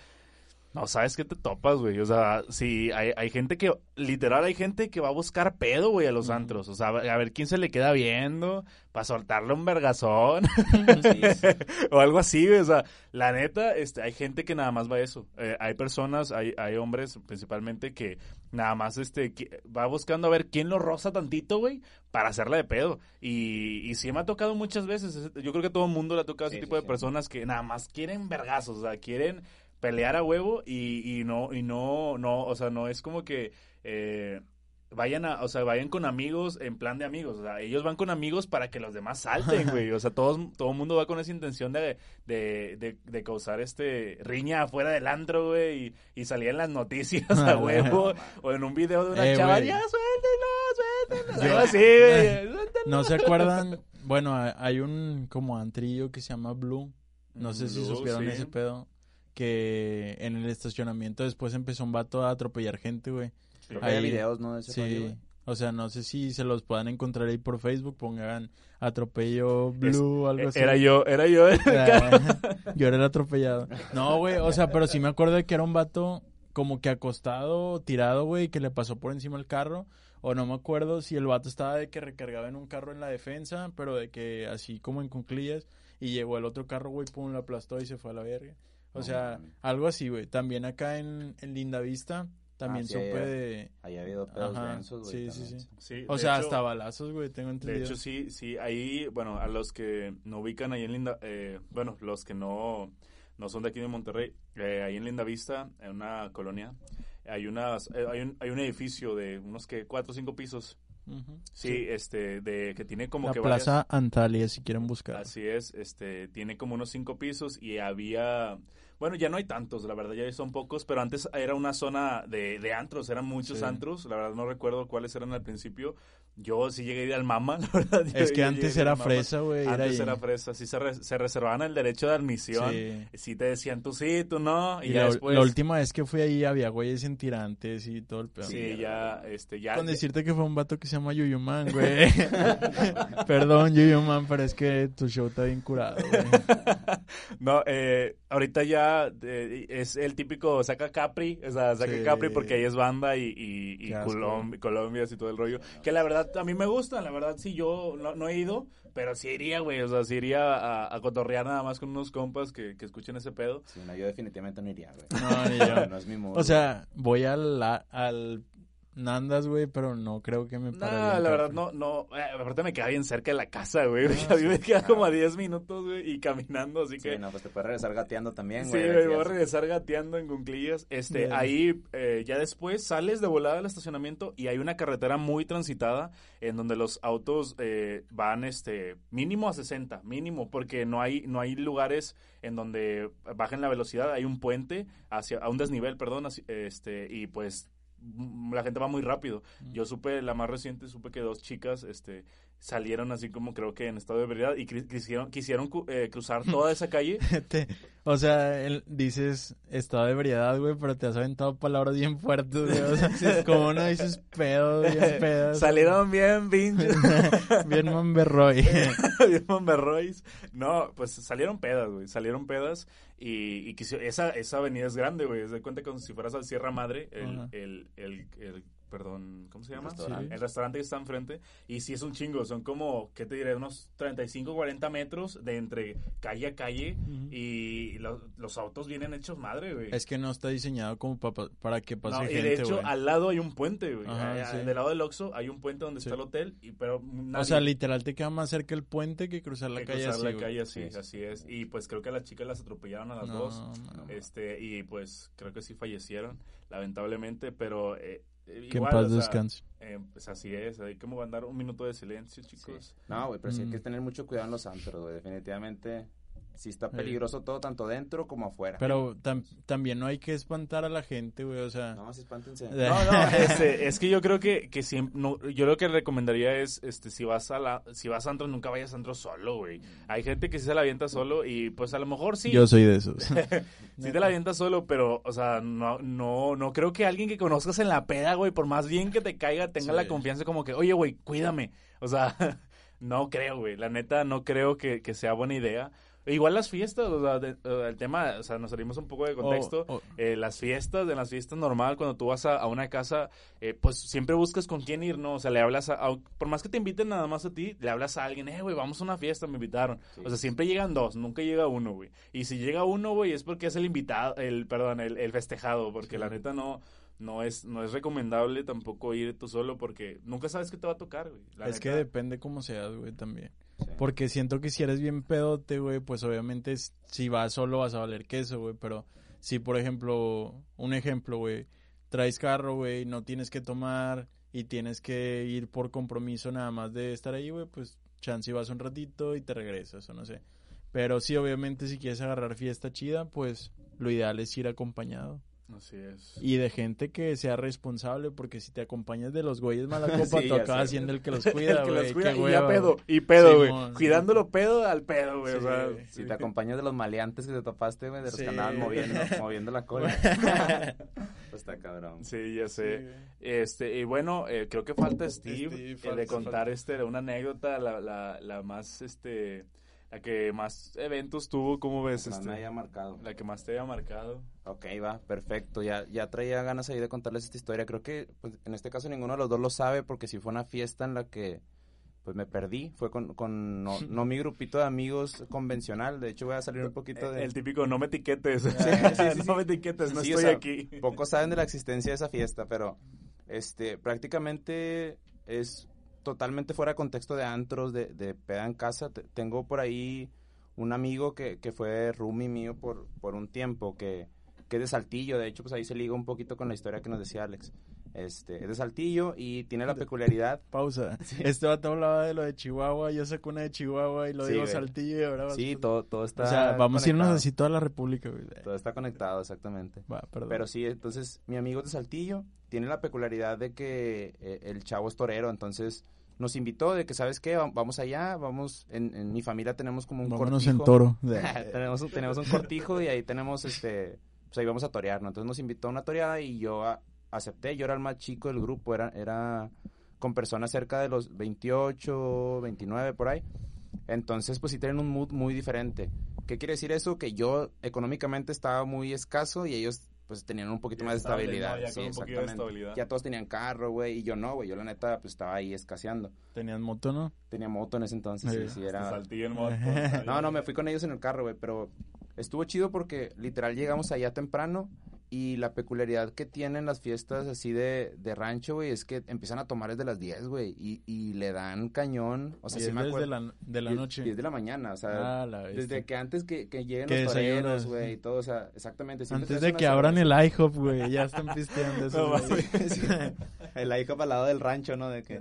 no sabes qué te topas, güey. O sea, sí, hay, hay gente que, literal, hay gente que va a buscar pedo, güey, a los antros. O sea, a ver quién se le queda viendo para soltarle un vergazón. o algo así, güey. O sea, la neta, este, hay gente que nada más va a eso. Eh, hay personas, hay, hay hombres principalmente que nada más, este, va buscando a ver quién lo roza tantito, güey, para hacerle de pedo. Y, y sí me ha tocado muchas veces. Yo creo que a todo el mundo le ha tocado ese tipo de personas que nada más quieren vergazos, o sea, quieren pelear a huevo y, y no, y no, no, o sea, no es como que eh, vayan a, o sea, vayan con amigos en plan de amigos, o sea, ellos van con amigos para que los demás salten, güey, o sea, todos, todo el mundo va con esa intención de, de, de, causar este riña afuera del antro, güey, y, y salir en las noticias a huevo, o en un video de una eh, chava, ya suéltenlo, suéltenlo, así, güey, ¿No se acuerdan? Bueno, hay un como antrillo que se llama Blue, no sé si supieron ese pedo que en el estacionamiento después empezó un vato a atropellar gente, güey. Hay videos, ¿no? sí. o sea, no sé si se los puedan encontrar ahí por Facebook, pongan atropello blue o algo así. Era yo, era yo. yo era el atropellado. No, güey, o sea, pero sí me acuerdo de que era un vato como que acostado, tirado, güey, que le pasó por encima el carro. O no me acuerdo si el vato estaba de que recargaba en un carro en la defensa, pero de que así como en cunclillas. Y llegó el otro carro, güey, pum, lo aplastó y se fue a la verga. O sea, algo así, güey. También acá en, en Linda Vista, también ah, supe de... Ahí ha habido pedos densos, güey. Sí, sí, sí, O sea, hasta balazos, güey, tengo entendido. De hecho, sí, sí. Ahí, bueno, a los que no ubican ahí en Linda... Eh, bueno, los que no, no son de aquí de Monterrey, eh, ahí en Linda Vista, en una colonia, hay, unas, eh, hay, un, hay un edificio de unos que cuatro o cinco pisos sí, este, de que tiene como la que Plaza Antalya, si quieren buscar. Así es, este, tiene como unos cinco pisos y había bueno, ya no hay tantos, la verdad, ya son pocos, pero antes era una zona de, de antros, eran muchos antros, la verdad no recuerdo cuáles eran al principio. Yo sí llegué a ir al Mama, la verdad. Es que antes era fresa, güey. Antes era, fresa, sí se, se, reservaban el derecho de admisión. Sí. te decían tú sí, tú no. Y, la, después... la, última vez que fui ahí había güeyes en tirantes y todo el pedo. Sí, ya, este, ya. Con decirte que fue un vato que se llama Yuyuman, güey. Perdón, Yuyuman, pero es que tu show está bien curado, güey. no, eh, ahorita ya es el típico saca Capri, o sea, saca Capri porque ahí es banda y, y, Colombia, y todo el rollo. Que la verdad, a mí me gusta, la verdad, sí, yo no, no he ido, pero sí iría, güey, o sea, sí iría a, a cotorrear nada más con unos compas que, que escuchen ese pedo. Sí, no, yo definitivamente no iría, güey. No, ni yo. No es mi mood. O sea, voy al, al Nandas, güey, pero no creo que me No, pare la verdad, no, no, eh, aparte me queda bien cerca de la casa, güey, a mí me sí, queda claro. como a 10 minutos, güey, y caminando, así Sí, que... no, pues te puedes regresar gateando también, Sí, güey. de güey, voy a regresar gateando en cunclillas. Este, Bien. ahí eh, ya después sales de volada del estacionamiento y hay una carretera muy transitada en donde los autos eh, van, este, mínimo a 60, mínimo, porque no hay, no hay lugares en donde bajen la velocidad. Hay un puente hacia, a un desnivel, perdón, este, y pues la gente va muy rápido. Yo supe, la más reciente, supe que dos chicas, este, salieron así como creo que en estado de ebriedad y quisieron, quisieron eh, cruzar toda esa calle. Te- o sea, el- dices estado de ebriedad, güey, pero te has aventado palabras bien fuertes, güey. O sea, como no dices pedo, bien pedas. Salieron bien pinches. bien Monberroy. bien Monberroys. No, pues salieron pedas, güey. Salieron pedas y, y quisi- esa, esa avenida es grande, güey. Se cuenta como si fueras al Sierra Madre, el, el, el- perdón, ¿cómo se llama? restaurante. El restaurante que está enfrente. Y sí es un chingo, son como, ¿qué te diré? Unos 35, 40 metros de entre calle a calle y lo- los autos vienen hechos madre, güey. Es que no está diseñado como pa- pa- para que pase No, y gente, de hecho, güey. al lado hay un puente, güey. Ajá, sí. Del lado del Oxxo hay un puente donde Sí. está el hotel, y, pero nadie... O sea, literal te queda más cerca el puente que cruzar la que calle cruzar así, la güey. calle así, Sí, sí. así es. Y pues creo que a las chicas las atropellaron a las No, dos. man. Este, y pues creo que sí fallecieron, lamentablemente, pero eh, eh, Que en paz o sea, descanse. eh, pues así es, hay que mandar un minuto de silencio, chicos. No, güey, pero sí hay Mm. que tener mucho cuidado en los antros, güey. Definitivamente, sí está Sí. peligroso todo, tanto dentro como afuera. Pero tam- también no hay que espantar a la gente, güey, o sea... No, sí, espántense. No, no, este, es que yo creo que, que siempre, no, yo lo que recomendaría es, este, si vas a la, si vas a antros, nunca vayas a antros solo, güey. Hay gente que sí se la avienta solo y pues a lo mejor sí. Yo soy de esos. Sí te la avientas solo, pero, o sea, no, no, no creo que alguien que conozcas en la peda, güey, por más bien que te caiga, tenga Sí. la confianza como que, oye, güey, cuídame. O sea, no creo, güey. La neta, no creo que, que sea buena idea. Igual las fiestas, o sea, de- eh, el tema, o sea, nos salimos un poco de contexto. O- o- Eh, las fiestas, en las fiestas normal, cuando tú vas a, a una casa, eh, pues siempre buscas con quién ir, ¿no? O sea, le hablas a, a- por más que te inviten nada más a ti, le hablas a alguien, eh, güey, vamos a una fiesta, me invitaron. Sí. O sea, siempre llegan dos, nunca llega uno, güey. Y si llega uno, güey, es porque es el invitado, el, perdón, el, el festejado, porque la neta no, no es, no es recomendable tampoco ir tú solo porque nunca sabes qué te va a tocar, güey. La es que depende cómo seas, güey, también. Sí. Porque siento que si eres bien pedote, güey, pues obviamente si vas solo vas a valer queso, güey. Pero si, por ejemplo, un ejemplo, güey, traes carro, güey, no tienes que tomar y tienes que ir por compromiso nada más de estar ahí, güey, pues chance y vas un ratito y te regresas, o no sé. Pero sí, obviamente, si quieres agarrar fiesta chida, pues lo ideal es ir acompañado. Así es. Y de gente que sea responsable, porque si te acompañas de los güeyes mala copa, Sí, tú acabas siendo el que los El cuida, que güey. los cuida qué y ya pedo, güey. y pedo, güey. Cuidándolo pedo al pedo, güey. Sí. Si te acompañas de los maleantes que te topaste, güey, de los Sí. que andaban moviendo, moviendo la cola. pues está cabrón. Sí, ya sé. Este, y bueno, eh, creo que falta Steve, Steve, el falta- de contar falta. este una anécdota, la, la, la más, este, la que más eventos tuvo, ¿cómo ves? Más Este? me haya marcado. La que más te haya marcado. Ok, va, perfecto. Ya, ya traía ganas ahí de contarles esta historia. Creo que pues, en este caso ninguno de los dos lo sabe porque si fue una fiesta en la que pues me perdí. Fue con, con no, no mi grupito de amigos convencional. De hecho voy a salir un poquito de... El típico, no me etiquetes. sí, sí, no me etiquetes, no o estoy sea, aquí. Pocos saben de la existencia de esa fiesta, pero este prácticamente es totalmente fuera de contexto de antros, de, de peda en casa. Te- tengo por ahí un amigo que, que fue roomie mío por, por un tiempo, que, que es de Saltillo. De hecho, pues ahí se liga un poquito con la historia que nos decía Alex. Este, es de Saltillo y tiene la peculiaridad. Pausa. Este vato hablaba de lo de Chihuahua, yo saco una de Chihuahua y lo Sí, digo güey. Saltillo y ahora Sí, todo, todo está O sea, vamos a irnos así toda la república, güey. Todo está conectado, exactamente. Va, perdón. Pero sí, entonces mi amigo es de Saltillo tiene la peculiaridad de que eh, el chavo es torero, entonces nos invitó de que, ¿sabes qué? Va- Vamos allá, vamos, en, en mi familia tenemos como un Vámonos cortijo. en toro. tenemos, un- tenemos un cortijo y ahí tenemos, este, pues ahí vamos a torear, ¿no? Entonces nos invitó a una toreada y yo a- acepté, yo era el más chico del grupo, era, era con personas cerca de los 28, 29, por ahí. Entonces, pues sí tienen un mood muy diferente. ¿Qué quiere decir eso? Que yo económicamente estaba muy escaso y ellos pues tenían un poquito Y más de estable, estabilidad. ¿no? Ya sí, con un poquito de estabilidad. Ya todos tenían carro, güey, y yo no, güey. Yo la neta, pues estaba ahí escaseando. ¿Tenías moto, no? Tenía moto en ese entonces, sí, Sí. sí, era... Saltillo en moto. No, no, me fui con ellos en el carro, güey, pero estuvo chido porque literal llegamos allá temprano y la peculiaridad que tienen las fiestas así de, de rancho, güey, es que empiezan a tomar desde las 10, güey, y, y le dan cañón, o sea, sí es me desde acuerdo. la, de la 10 noche. 10 de la mañana, o sea, Ah, desde que antes que, que lleguen los toreros, güey, y todo, o sea, exactamente. Antes de que abran el IHOP, güey, ya están pisteando eso. El hijo al lado del rancho, ¿no? De que...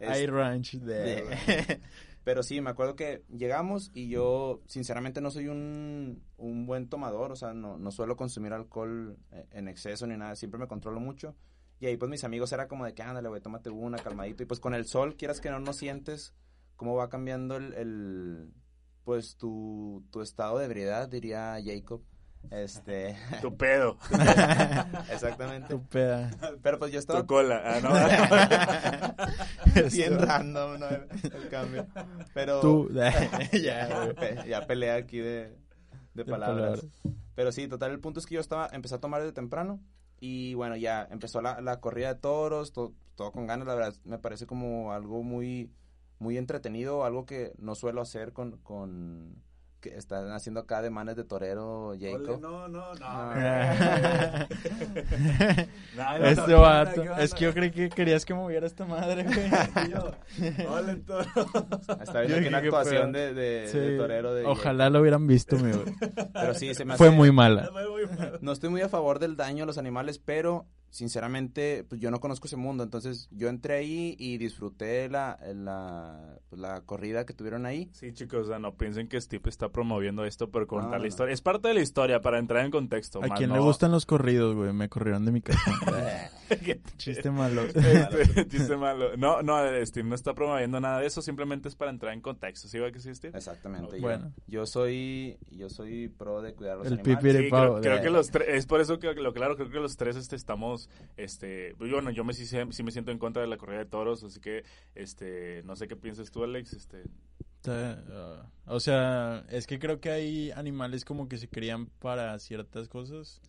Hay ranch de... de- Pero sí, me acuerdo que llegamos y yo, sinceramente, no soy un, un buen tomador, o sea, no, no suelo consumir alcohol eh, en exceso ni nada, siempre me controlo mucho. Y ahí, pues, mis amigos era como de que, ándale, güey, tómate una, calmadito. Y pues, con el sol, quieras que no, no sientes cómo va cambiando el, el, pues, tu, tu estado de ebriedad, diría Jacob. Este, Tu pedo, exactamente. Tu peda. Pero pues yo estaba tu cola. Ah, no. bien random, ¿no? El, cambio. Pero... Tú. ya, ya pelea aquí de, de palabras. Pero sí, total, el punto es que yo estaba, empecé a tomar desde temprano y bueno, ya empezó la, la corrida de toros, to- todo con ganas, la verdad, me parece como algo muy, muy entretenido, algo que no suelo hacer con, con que están haciendo acá de manes de torero, Jacob. no, no, no. Ah. No, no, Este no, vato. ¿qué onda? Es que yo creí que querías que moviera esta madre, güey. Hola, toro. Está viendo aquí una actuación de, de, Sí. de torero de Ojalá lo hubieran visto, mi güey. Jacob. Pero sí, se me Fue hace- muy mala. Fue muy mal. No estoy muy a favor del daño a los animales, pero sinceramente, pues yo no conozco ese mundo. Entonces, yo entré ahí y disfruté la, la, pues, la corrida que tuvieron ahí. Sí, chicos, o sea, no piensen que Steve está promoviendo esto por contar No, la no. historia. Es parte de la historia para entrar en contexto. A más quien le gustan los corridos, güey. Me corrieron de mi casa. Chiste malo. Este, chiste malo. No, no, Steve no está promoviendo nada de eso, simplemente es para entrar en contexto. ¿Sí va que sí, Steve? Exactamente. yo- Bueno. Yo, soy yo soy pro de cuidar a los El animales. pipiri Sí, pavo. creo, creo de- que los tres, es por eso que lo claro, creo que los tres este estamos, este, bueno, yo me sí, sí me siento en contra de la corrida de toros, así que, este, no sé qué piensas tú, Alex, este, ah, o sea, es que creo que hay animales como que se crían para ciertas cosas,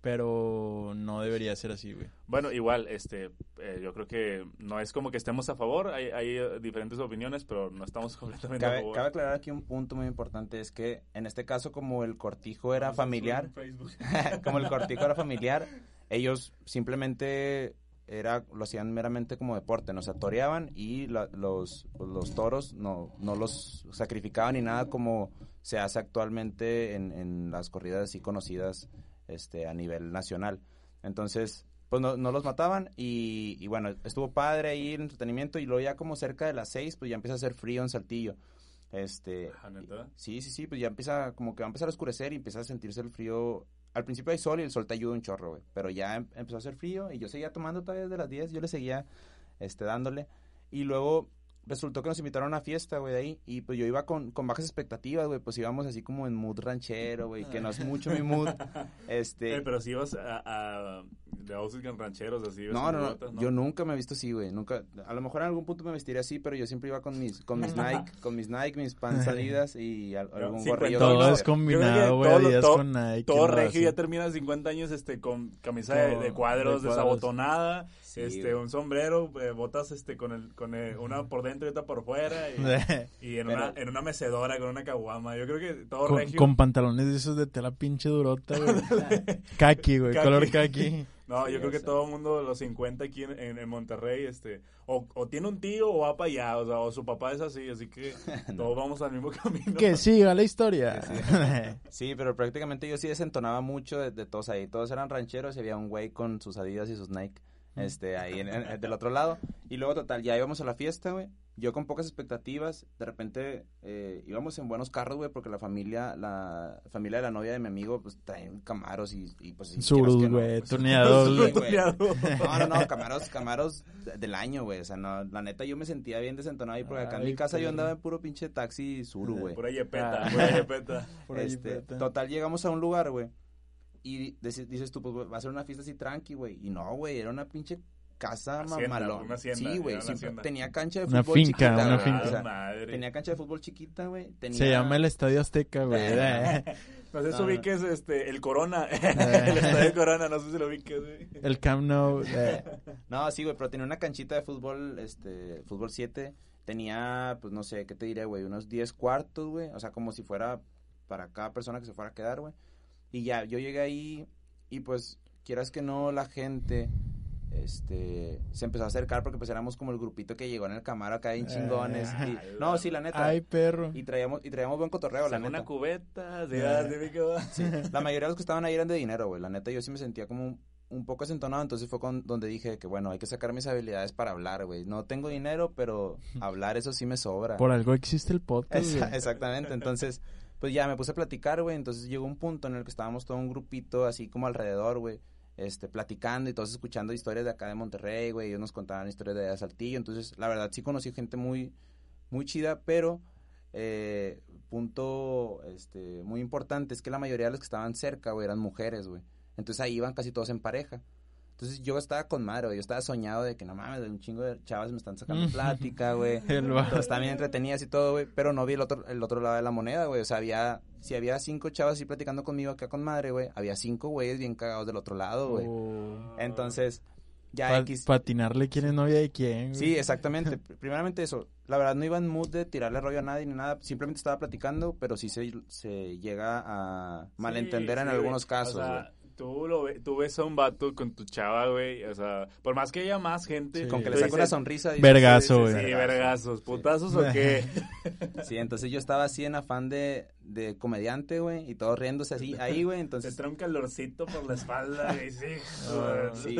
pero no debería ser así, güey. bueno, igual, este, eh, yo creo que no es como que estemos a favor, hay, hay eh, diferentes opiniones, pero no estamos completamente a Cabe, favor. cabe aclarar aquí un punto muy importante, es que en este caso como el cortijo era familiar, como el cortijo era familiar, ellos simplemente era lo hacían meramente como deporte, no se toreaban y la- los, los toros no, no los sacrificaban ni nada como se hace actualmente en, en las corridas así conocidas este, a nivel nacional. Entonces, pues no, no los mataban y, y bueno, estuvo padre ahí el entretenimiento y luego ya como cerca de las seis, pues ya empieza a hacer frío en Saltillo. Este, ¿neta? Sí, sí, sí, pues ya empieza, como que va a empezar a oscurecer y empieza a sentirse el frío. Al principio hay sol y el sol te ayuda un chorro, güey. Pero ya em- empezó a hacer frío y yo seguía tomando todavía desde las 10, yo le seguía este, dándole. Y luego resultó que nos invitaron a una fiesta, güey, de ahí. Y pues yo iba con, con bajas expectativas, güey. Pues íbamos así como en mood ranchero, güey, que no es mucho mi mood. Este. Eh, pero si ibas a, a de outfits rancheros, así. No, no, no, yo nunca me he visto así, güey, nunca, a lo mejor en algún punto me vestiré así, pero yo siempre iba con mis, con mis Nike, con mis Nike, mis pants salidas y al- algún Sí, gorrillo. todo es combinado, güey, todo todo- con Nike. Todo ¿no? regio ya termina 50 años este con camisa de, cuadros, de cuadros. desabotonada, Sí, este un sombrero, eh, botas este con el con el- una por dentro y otra por fuera y, y en Pero- una en una mecedora con una caguama. Yo creo que todo Con, regio. con pantalones de esos de tela pinche durota, güey. Kaki, güey, color kaki. No, Sí, yo creo que todo el mundo de los 50 aquí en, en- en Monterrey, este, o, o tiene un tío o va para allá, o sea, o su papá es así, así que todos vamos al mismo camino. Que siga la historia. Sí, pero prácticamente yo sí desentonaba mucho de, de todos ahí. Todos eran rancheros y había un güey con sus Adidas y sus Nike. Este, ahí en- en- del otro lado. Y luego, total, ya íbamos a la fiesta, güey. Yo con pocas expectativas, de repente eh, íbamos en buenos carros, güey, porque la familia, la familia de la novia de mi amigo, pues traen camaros y, y pues... si Surus, quieras que no, güey, pues. No, no, no, camaros, camaros de- del año, güey. O sea, no, la neta yo me sentía bien desentonado ahí porque acá en mi casa yo andaba en puro pinche taxi suru, güey. Pura yepeta, Ah. pura yepeta. Por ahí, Este, peta. total, llegamos a un lugar, güey. Y dices, dices tú, pues va a ser una fiesta así tranqui, güey. Y no, güey, era una pinche casa Hacienda, mamalón. una hacienda, sí, güey, una tenía cancha de Una fútbol finca, chiquita, una finca. O sea, madre. tenía cancha de fútbol chiquita, güey. Tenía... Se llama el Estadio Azteca, güey. No sé si No, no. ubiques este, el Corona. el estadio Corona, no sé si lo ubiques, güey. El Camp Nou. eh, No, sí, güey, pero tenía una canchita de fútbol, este, fútbol 7. Tenía, pues no sé, ¿qué te diré, güey? Unos 10 cuartos, güey. O sea, como si fuera para cada persona que se fuera a quedar, güey. Y ya, yo llegué ahí y pues, quieras que no, la gente, este, se empezó a acercar porque pues éramos como el grupito que llegó en el Camaro acá en chingones. y- no, sí, la neta. Ay, perro. Y traíamos, y traíamos buen cotorreo, la Saca una neta. cubeta, sí, Eh. Sí, la mayoría de los que estaban ahí eran de dinero, güey. La neta, yo sí me sentía como un, un poco asentonado. Entonces fue con, donde dije que, bueno, hay que sacar mis habilidades para hablar, güey. No tengo dinero, pero hablar eso sí me sobra. Por algo existe el podcast. Esa- exactamente. Entonces, pues ya me puse a platicar, güey. Entonces llegó un punto en el que estábamos todo un grupito así como alrededor, güey. Este, platicando y todos escuchando historias de acá de Monterrey, güey. Ellos nos contaban historias de Saltillo. Entonces, la verdad, sí conocí gente muy, muy chida, pero eh, punto este, muy importante es que la mayoría de los que estaban cerca, güey, eran mujeres, güey. Entonces ahí iban casi todos en pareja. Entonces yo estaba con madre, güey. Yo estaba soñado de que no mames, un chingo de chavas me están sacando plática, güey. Están bien entretenidas y todo, güey. Pero no vi el otro, el otro lado de la moneda, güey. O sea, había, si había cinco chavas así platicando conmigo acá con madre, güey. Había cinco güeyes bien cagados del otro lado, güey. Oh. Entonces, ya Pa- X. patinarle quién es novia de quién. güey. Sí, exactamente. Primeramente eso. La verdad no iba en mood de tirarle rollo a nadie ni nada. Simplemente estaba platicando, pero sí se, se llega a malentender Sí, en sí, algunos güey. casos, O güey. sea, tú, lo ve- tú ves a un vato con tu chava, güey. O sea, por más que haya más gente. Sí. Con que le saque una sonrisa. Vergazo, güey. sí, vergazos. ¿Putazos o qué? Sí, entonces yo estaba así en afán de, de comediante, güey, y todos riéndose así ahí, güey, Te entonces... trae un calorcito por la espalda, güey. Sí, Ah, Sí,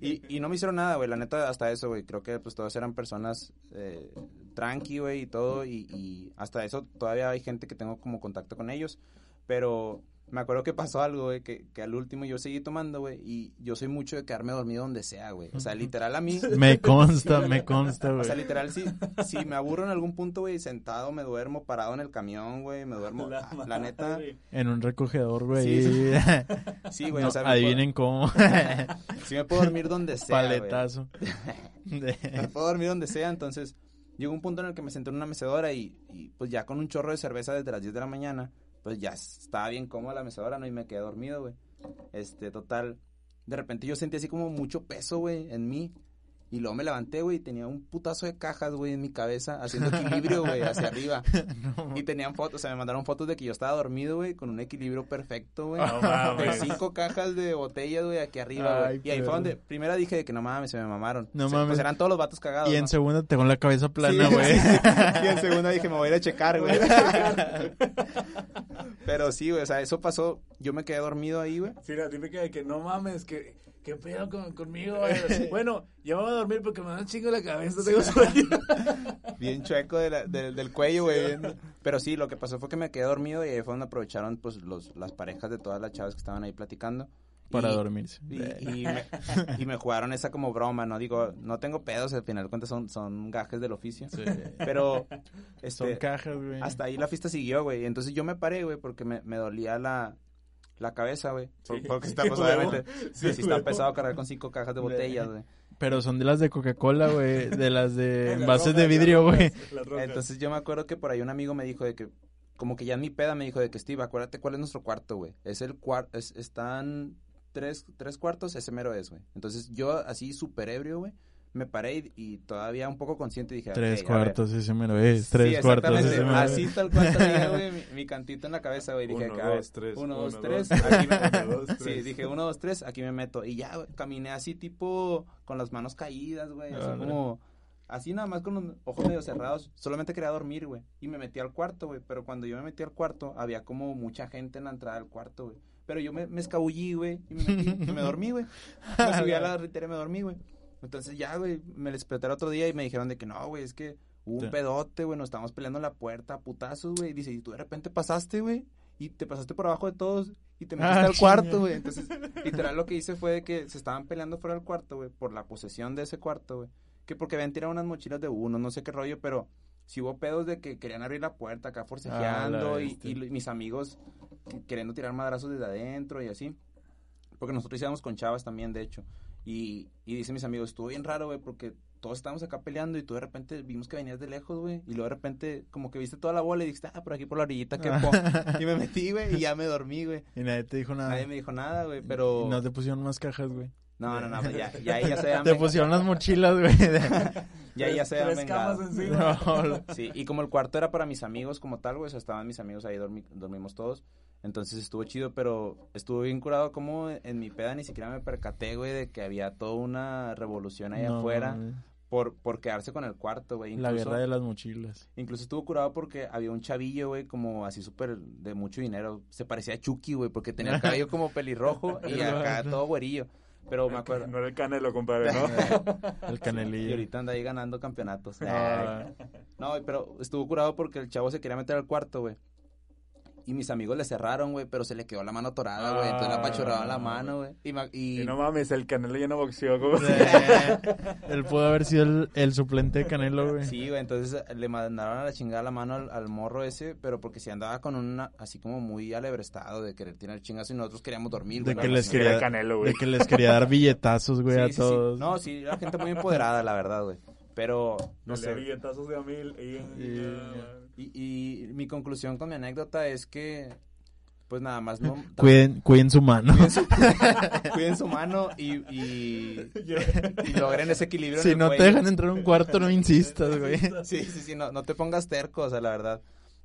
y, y no me hicieron nada, güey, la neta, hasta eso, güey, creo que pues todas eran personas eh, tranqui, güey, y todo, y, y hasta eso todavía hay gente que tengo como contacto con ellos, pero me acuerdo que pasó algo, güey, que, que al último yo seguí tomando, güey, y yo soy mucho de quedarme dormido donde sea, güey, o sea, literal a mí... Me consta, me consta, O güey. sea, literal, sí, si me aburro en algún punto, güey, sentado, me duermo, parado en el camión, güey, me duermo, la, madre. neta, En un recogedor, güey. Sí, sí, güey, No, o sea, me adivinen cómo. sí me puedo dormir donde sea. Paletazo. Me puedo dormir donde sea, entonces llegó un punto en el que me senté en una mecedora y, y, pues ya con un chorro de cerveza desde las 10 de la mañana, pues ya estaba bien cómoda la mecedora, ¿no? Y me quedé dormido, güey. Este, total, de repente yo sentí así como mucho peso, güey, en mí. Y luego me levanté, güey, y tenía un putazo de cajas, güey, en mi cabeza, haciendo equilibrio, güey, hacia arriba. No, Y tenían fotos, o sea, me mandaron fotos de que yo estaba dormido, güey, con un equilibrio perfecto, güey. Mames. De cinco cajas de botellas, güey, aquí arriba, güey. Y ahí fue donde, primera dije de que no mames, se me mamaron. No sea, mames. Pues eran todos los vatos cagados, Y en ¿no? segunda te con la cabeza plana, güey. sí. Y en segunda dije, me voy a ir a checar, güey. Pero sí, güey, o sea, eso pasó. Yo me quedé dormido ahí, güey. Sí, la típica de que no mames, que, ¿qué pedo con, conmigo? güey? Bueno, ya me voy a dormir porque me da un chingo la cabeza, tengo sueño. Bien chueco de la- de- del cuello, güey. Pero sí, lo que pasó fue que me quedé dormido y ahí fue donde aprovecharon, pues, los, las parejas de todas las chavas que estaban ahí platicando. Para Y- dormirse. Y, y me, y me jugaron esa como broma, ¿no? Digo, no tengo pedos, al final de cuentas son, son gajes del oficio. Sí. Pero, Son este, cajas, güey. hasta ahí la fiesta siguió, güey. Entonces yo me paré, güey, porque me, me dolía la, la cabeza, güey. Sí. Porque huevo. obviamente, Sí, sí, está pesado cargar con cinco cajas de botellas, güey. Pero son de las de Coca-Cola, güey. De las de envases de vidrio, güey. Entonces yo me acuerdo que por ahí un amigo me dijo de que, como que ya en mi peda me dijo de que, Steve, acuérdate cuál es nuestro cuarto, güey. Es el cuarto, es, están tres, tres cuartos, ese mero es, güey. Entonces yo así súper ebrio, güey, me paré y, y todavía un poco consciente dije, Tres cuartos, ese me lo es. Tres sí, cuartos, ese me lo Así es. tal cual tenía, güey, mi, mi cantito en la cabeza, güey. Dije, Uno, que, a ver, dos, tres, Uno, dos, tres. dos, Aquí me... uno, dos, Sí, tres. dije, uno, dos, tres, aquí me meto. Y ya, güey, caminé así tipo con las manos caídas, güey. Así Ah, como... Así nada más con los ojos medio cerrados. Solamente quería dormir, güey. Y me metí al cuarto, güey. Pero cuando yo me metí al cuarto, había como mucha gente en la entrada del cuarto, güey. Pero yo me, me escabullí, güey. Y me metí, y me dormí, güey. Me subí a la ritera y me dormí, güey. Entonces ya, güey, me desperté el otro día y me dijeron de que no, güey, es que hubo un Sí. pedote, güey, nos estábamos peleando en la puerta, putazos, güey. Y dice, y tú de repente pasaste, güey, y te pasaste por abajo de todos y te metiste Ah, al cuarto, güey. Entonces, literal lo que hice fue de que se estaban peleando fuera del cuarto, güey, por la posesión de ese cuarto, güey. Que porque habían tirado unas mochilas de uno, no sé qué rollo, pero si hubo pedos de que querían abrir la puerta acá forcejeando y, bestia. y lo- mis amigos queriendo tirar madrazos desde adentro y así. Porque nosotros íbamos con chavas también, de hecho. Y, y dice mis amigos, estuvo bien raro, güey, porque todos estábamos acá peleando y tú de repente vimos que venías de lejos, güey. Y luego de repente como que viste toda la bola y dijiste, ah, por aquí por la orillita, que po. y me metí, güey, y ya me dormí, güey. Y nadie te dijo nada. Nadie me dijo nada, güey, pero... Y no te pusieron más cajas, güey. No, no, no, pues ya, ya, ya se habían Te pusieron las mochilas, güey. ya, ya se Tres encima. No, Sí, y como el cuarto era para mis amigos como tal, güey, o sea, estaban mis amigos ahí, dormi- dormimos todos. Entonces estuvo chido, pero estuvo bien curado como en mi peda ni siquiera me percaté, güey, de que había toda una revolución ahí no, afuera por, por quedarse con el cuarto, güey. La guerra de las mochilas. Incluso estuvo curado porque había un chavillo, güey, como así súper de mucho dinero. Se parecía a Chucky, güey, porque tenía el cabello como pelirrojo y acá todo güerillo. Pero me acuerdo. No era el canelo, compadre, ¿no? El Y canelillo. ahorita anda ahí ganando campeonatos. Ah, No, pero estuvo curado porque el chavo se quería meter al cuarto, güey. Y mis amigos le cerraron, güey, pero se le quedó la mano atorada, güey. Entonces le Ah. apachurraban la mano, güey. Y, ma- y- Y no mames, el canelo ya no boxeó. como- eh, Él pudo haber sido el, el suplente de Canelo, güey. Sí, güey, entonces eh, le mandaron a la chingada la mano al, al morro ese, pero porque si andaba con una, así como muy alebrestado de querer tener chingazo y nosotros queríamos dormir, De güey. que les quería, Canelo, güey. de que les quería dar billetazos, güey, Sí, a sí, sí. todos. No, sí, era gente muy empoderada, la verdad, güey. Pero, no No sé. billetazos de a mil. Y, Y- Y, y mi conclusión con mi anécdota es que, pues nada más no... Cuiden, cuiden su mano. Cuiden su, cuiden su mano y, y, y logren ese equilibrio. en Si el no te dejan entrar a un cuarto, no insistas, güey. Sí, sí, sí, no, no te pongas terco, o sea, la verdad.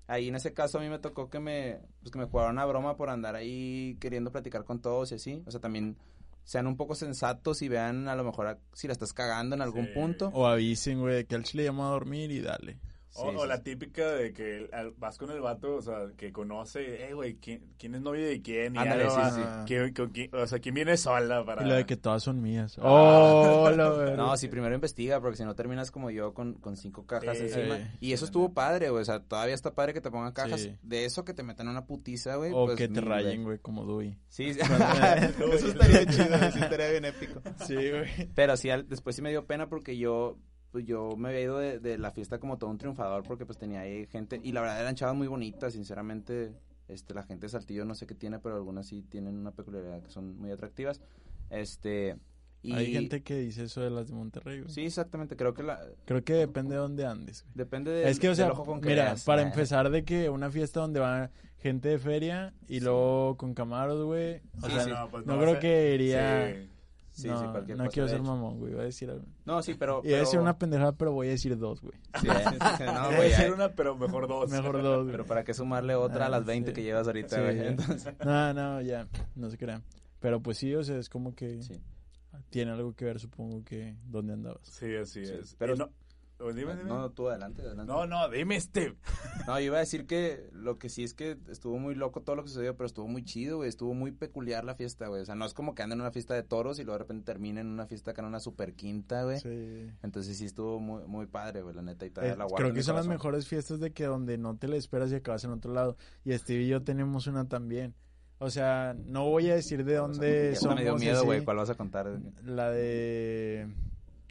Ahí en ese caso a mí me tocó que me, pues que me jugaron una broma por andar ahí queriendo platicar con todos y así. O sea, también sean un poco sensatos y vean a lo mejor a- si la estás cagando en algún Sí. punto. O avisen, güey, que al chile llama a dormir y dale. O, Sí, o sí, la sí. típica de que vas con el vato, o sea, que conoce, eh, güey, ¿quién, ¿quién es novio de quién? Y Ándale, algo, sí, sí. ¿quién- con quién- o sea, ¿quién viene sola para...? Y lo de que todas son mías. Ah. Oh, la. No, sí, primero investiga, porque si no terminas como yo con, con cinco cajas encima. Y eso estuvo padre, güey. O sea, todavía está padre que te pongan cajas. Sí. De eso que te metan una putiza, güey. O pues, que te rayen, güey, como Dewey. Sí, sí. eso estaría chido, güey, sí estaría bien épico. Sí, güey. Pero sí, al- después sí me dio pena porque yo, pues yo me había ido de, de la fiesta como todo un triunfador porque pues tenía ahí gente y la verdad eran chavas muy bonitas, sinceramente, este, la gente de Saltillo no sé qué tiene, pero algunas sí tienen una peculiaridad que son muy atractivas, este, y... Hay gente que dice eso de las de Monterrey, güey. Sí, exactamente, creo que la, Creo que depende de dónde andes, güey. depende de, Es que, o sea, con que mira, veas. para Ah, empezar de que una fiesta donde va gente de feria y luego con camaros, güey. O Sí, sea, sí. no, pues no a creo ser- que iría... Sí. No, sí, cualquier no cosa, quiero ser hecho. mamón, güey. Voy a decir algo. No, sí, pero... Iba a decir una pendejada, pero voy a decir dos, güey. Sí, sí, sí, no, Voy a decir una, pero mejor dos. Mejor dos, güey. Pero para qué sumarle otra a las Ah, 20 sí. que llevas ahorita, Sí, güey. Entonces, No, no, ya, no se crean. Pero pues sí, o sea, es como que sí. tiene algo que ver, supongo que, dónde andabas. Sí, así Sí, es. pero- no, dime, dime. No, tú adelante, adelante. No, no, dime, Steve. No, yo iba a decir que lo que sí es que estuvo muy loco todo lo que sucedió, pero estuvo muy chido, güey. Estuvo muy peculiar la fiesta, güey. O sea, no es como que anden en una fiesta de toros y luego de repente termina en una fiesta acá en una super quinta, güey. Sí. Entonces sí estuvo muy, muy padre, güey, la neta. Y todavía Eh, la guardo creo que son las mejores fiestas de que donde no te la esperas y acabas en otro lado. Y Steve y yo tenemos una también. O sea, no voy a decir de dónde somos. me dio miedo, güey. ¿Cuál vas a contar? La de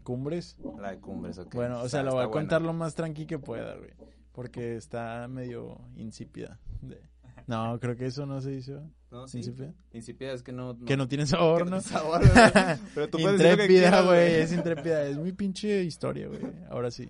Cumbres. La de Cumbres, ok. Bueno, o Está- sea, lo voy a buena. contar lo más tranqui que pueda, güey. Porque está medio insípida. De- No, creo que eso no se dice. ¿verdad? No, sí. ¿Insípida? Insípida es que no... Que no tiene sabor, ¿no? tiene sabor, güey. Pero tú puedes decir lo que intrépida, güey, es intrépida. Es muy pinche historia, güey. Ahora sí.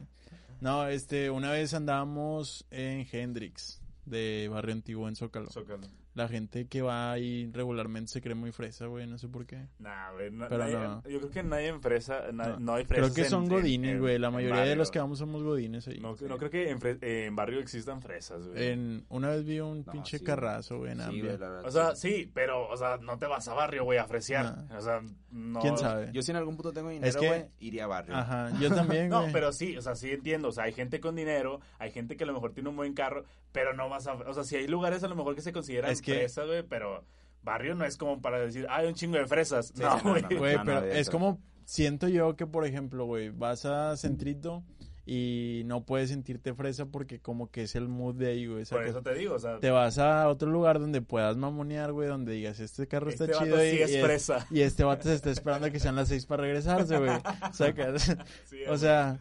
No, este, una vez andábamos en Hendrix, de Barrio Antiguo, en Zócalo. Zócalo. La gente que va ahí regularmente se cree muy fresa, güey, no sé por qué. Nah, güey, no- Pero nadie- no. Yo creo que nadie en fresa, na- No. no, hay fresas Creo que son en- godines, en- güey. La mayoría de los que vamos somos godines ahí. No, no creo que en, fre- en barrio existan fresas, güey. En, una vez vi un No, pinche sí, carrazo, güey, en Sí, Ambia. güey, la verdad. O sea, sí, pero, o sea, no te vas a barrio, güey, a fresear. O sea, no. ¿Quién sabe? Yo si en algún punto tengo dinero, que- güey, iría a barrio. Ajá, yo también, No, güey. pero sí, o sea, sí entiendo. O sea, hay gente con dinero, hay gente que a lo mejor tiene un buen carro, pero no vas a. O sea, si hay lugares a lo mejor que se consideran Es fresas, güey, pero barrio no es como para decir, hay un chingo de fresas. Sí, no, sí, no, güey. no. No, pero es como, siento yo que, por ejemplo, güey, vas a Centrito y no puedes sentirte fresa porque como que es el mood de ahí, güey. Por eso te digo, o sea, Te vas a otro lugar donde puedas mamonear, güey, donde digas, este carro este está chido sí y, es y fresa. y este vato se está esperando a que sean las seis para regresarse, güey. Sacas. Sí, o sea,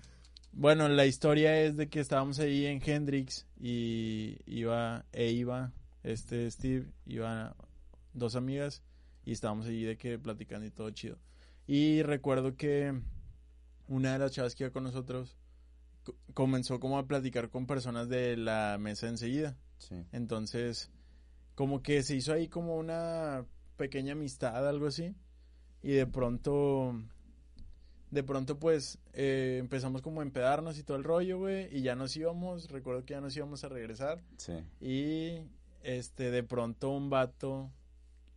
bueno, la historia es de que estábamos ahí en Hendrix y iba, e iba, este Steve, iba dos amigas y estábamos ahí de que platicando y todo chido. Y recuerdo que una de las chavas que iba con nosotros co- comenzó como a platicar con personas de la mesa enseguida. Sí. Entonces, como que se hizo ahí como una pequeña amistad, algo así. Y de pronto, de pronto pues eh, empezamos como a empedarnos y todo el rollo, güey. Y ya nos íbamos, recuerdo que ya nos íbamos a regresar. Sí. Y este, de pronto un vato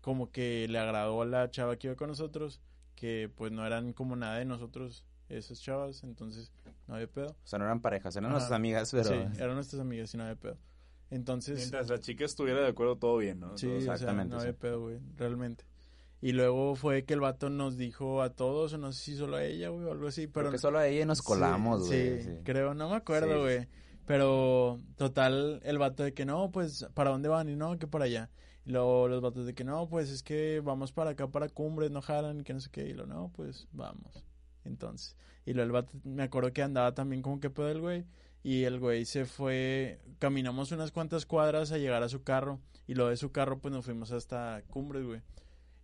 como que le agradó a la chava que iba con nosotros, que pues no eran como nada de nosotros, esas chavas, entonces no había pedo. O sea, no eran parejas, eran nuestras amigas, pero... Sí, eran nuestras amigas y no había pedo. Entonces, Mientras la chica estuviera de acuerdo, todo bien, ¿no? sí, Todo- o sea, exactamente, no sí. había pedo, güey, realmente. Y luego fue que el vato nos dijo a todos, o no sé si solo a ella, güey, o algo así, pero... Creo que solo a ella nos colamos, Sí, güey. sí, sí. creo, no me acuerdo, Sí. güey. Pero total, el vato de que no, pues, ¿para dónde van? Y no, que para allá. Y luego los vatos de que no, pues es que vamos para acá, para cumbres, no jalan, que no sé qué. Y lo no, pues vamos. Entonces, y luego el vato, me acuerdo que andaba también como que pedo el güey. Y el güey se fue, caminamos unas cuantas cuadras a llegar a su carro. Y luego de su carro, pues nos fuimos hasta cumbres, güey.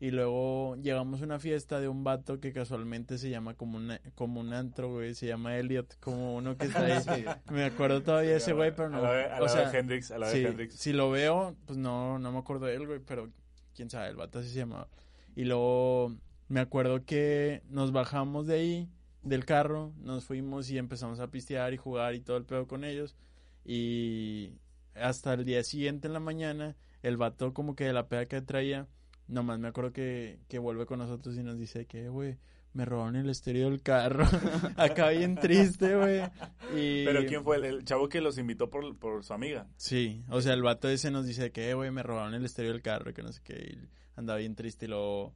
Y luego llegamos a una fiesta de un vato que casualmente se llama como, una, como un antro, güey. Se llama Elliot, como uno que está ahí. Me acuerdo todavía ese güey, pero no. A la, de- a la o sea, de Hendrix, a la de sí, Hendrix. si lo veo, pues no, no me acuerdo de él, güey, pero quién sabe, el vato así se llamaba. Y luego me acuerdo que nos bajamos de ahí, del carro, nos fuimos y empezamos a pistear y jugar y todo el pedo con ellos. Y hasta el día siguiente en la mañana, el vato como que de la peda que traía, nomás me acuerdo que, que vuelve con nosotros y nos dice que, güey, me robaron el estéreo del carro. Acá bien triste, güey. Y... Pero ¿quién fue? El, el chavo que los invitó por, por su amiga. Sí, o sea, el vato ese nos dice que, "Eh, güey, me robaron el estéreo del carro, y que no sé qué, y andaba bien triste y luego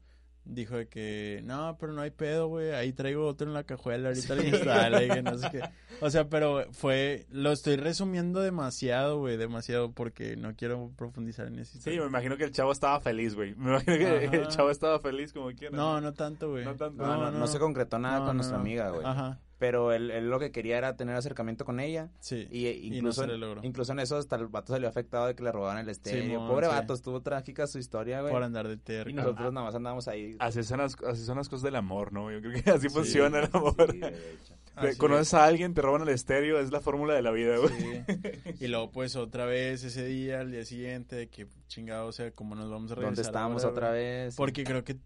dijo de que, no, pero no hay pedo, güey, ahí traigo otro en la cajuela, ahorita le instala, y que no sé qué. O sea, pero fue, lo estoy resumiendo demasiado, güey, demasiado, porque no quiero profundizar en esa Sí, historia. me imagino que el chavo estaba feliz, güey. Me imagino que Ajá. el chavo estaba feliz como quiera. No, no tanto, güey. No tanto. No, no, no se concretó nada No, con no, nuestra no. amiga, güey. Ajá, Pero él, él lo que quería era tener acercamiento con ella. sí. Y, incluso, logró. incluso en eso hasta el vato salió afectado de que le robaban el estéreo. Pobre sí. vato, estuvo trágica su historia, güey. Por andar de terco. Y nosotros nada más andábamos ahí. Así son, las, así son las cosas del amor, ¿no? Yo creo que así Sí, funciona el amor. Sí, de hecho. Ve, Así Conoces a alguien, te roban el estéreo, es la fórmula de la vida, güey. Sí. Y luego, pues, otra vez ese día, al día siguiente, de que chingado, o sea, ¿cómo nos vamos a regresar? ¿Dónde estamos ahora, otra vez? Porque creo que,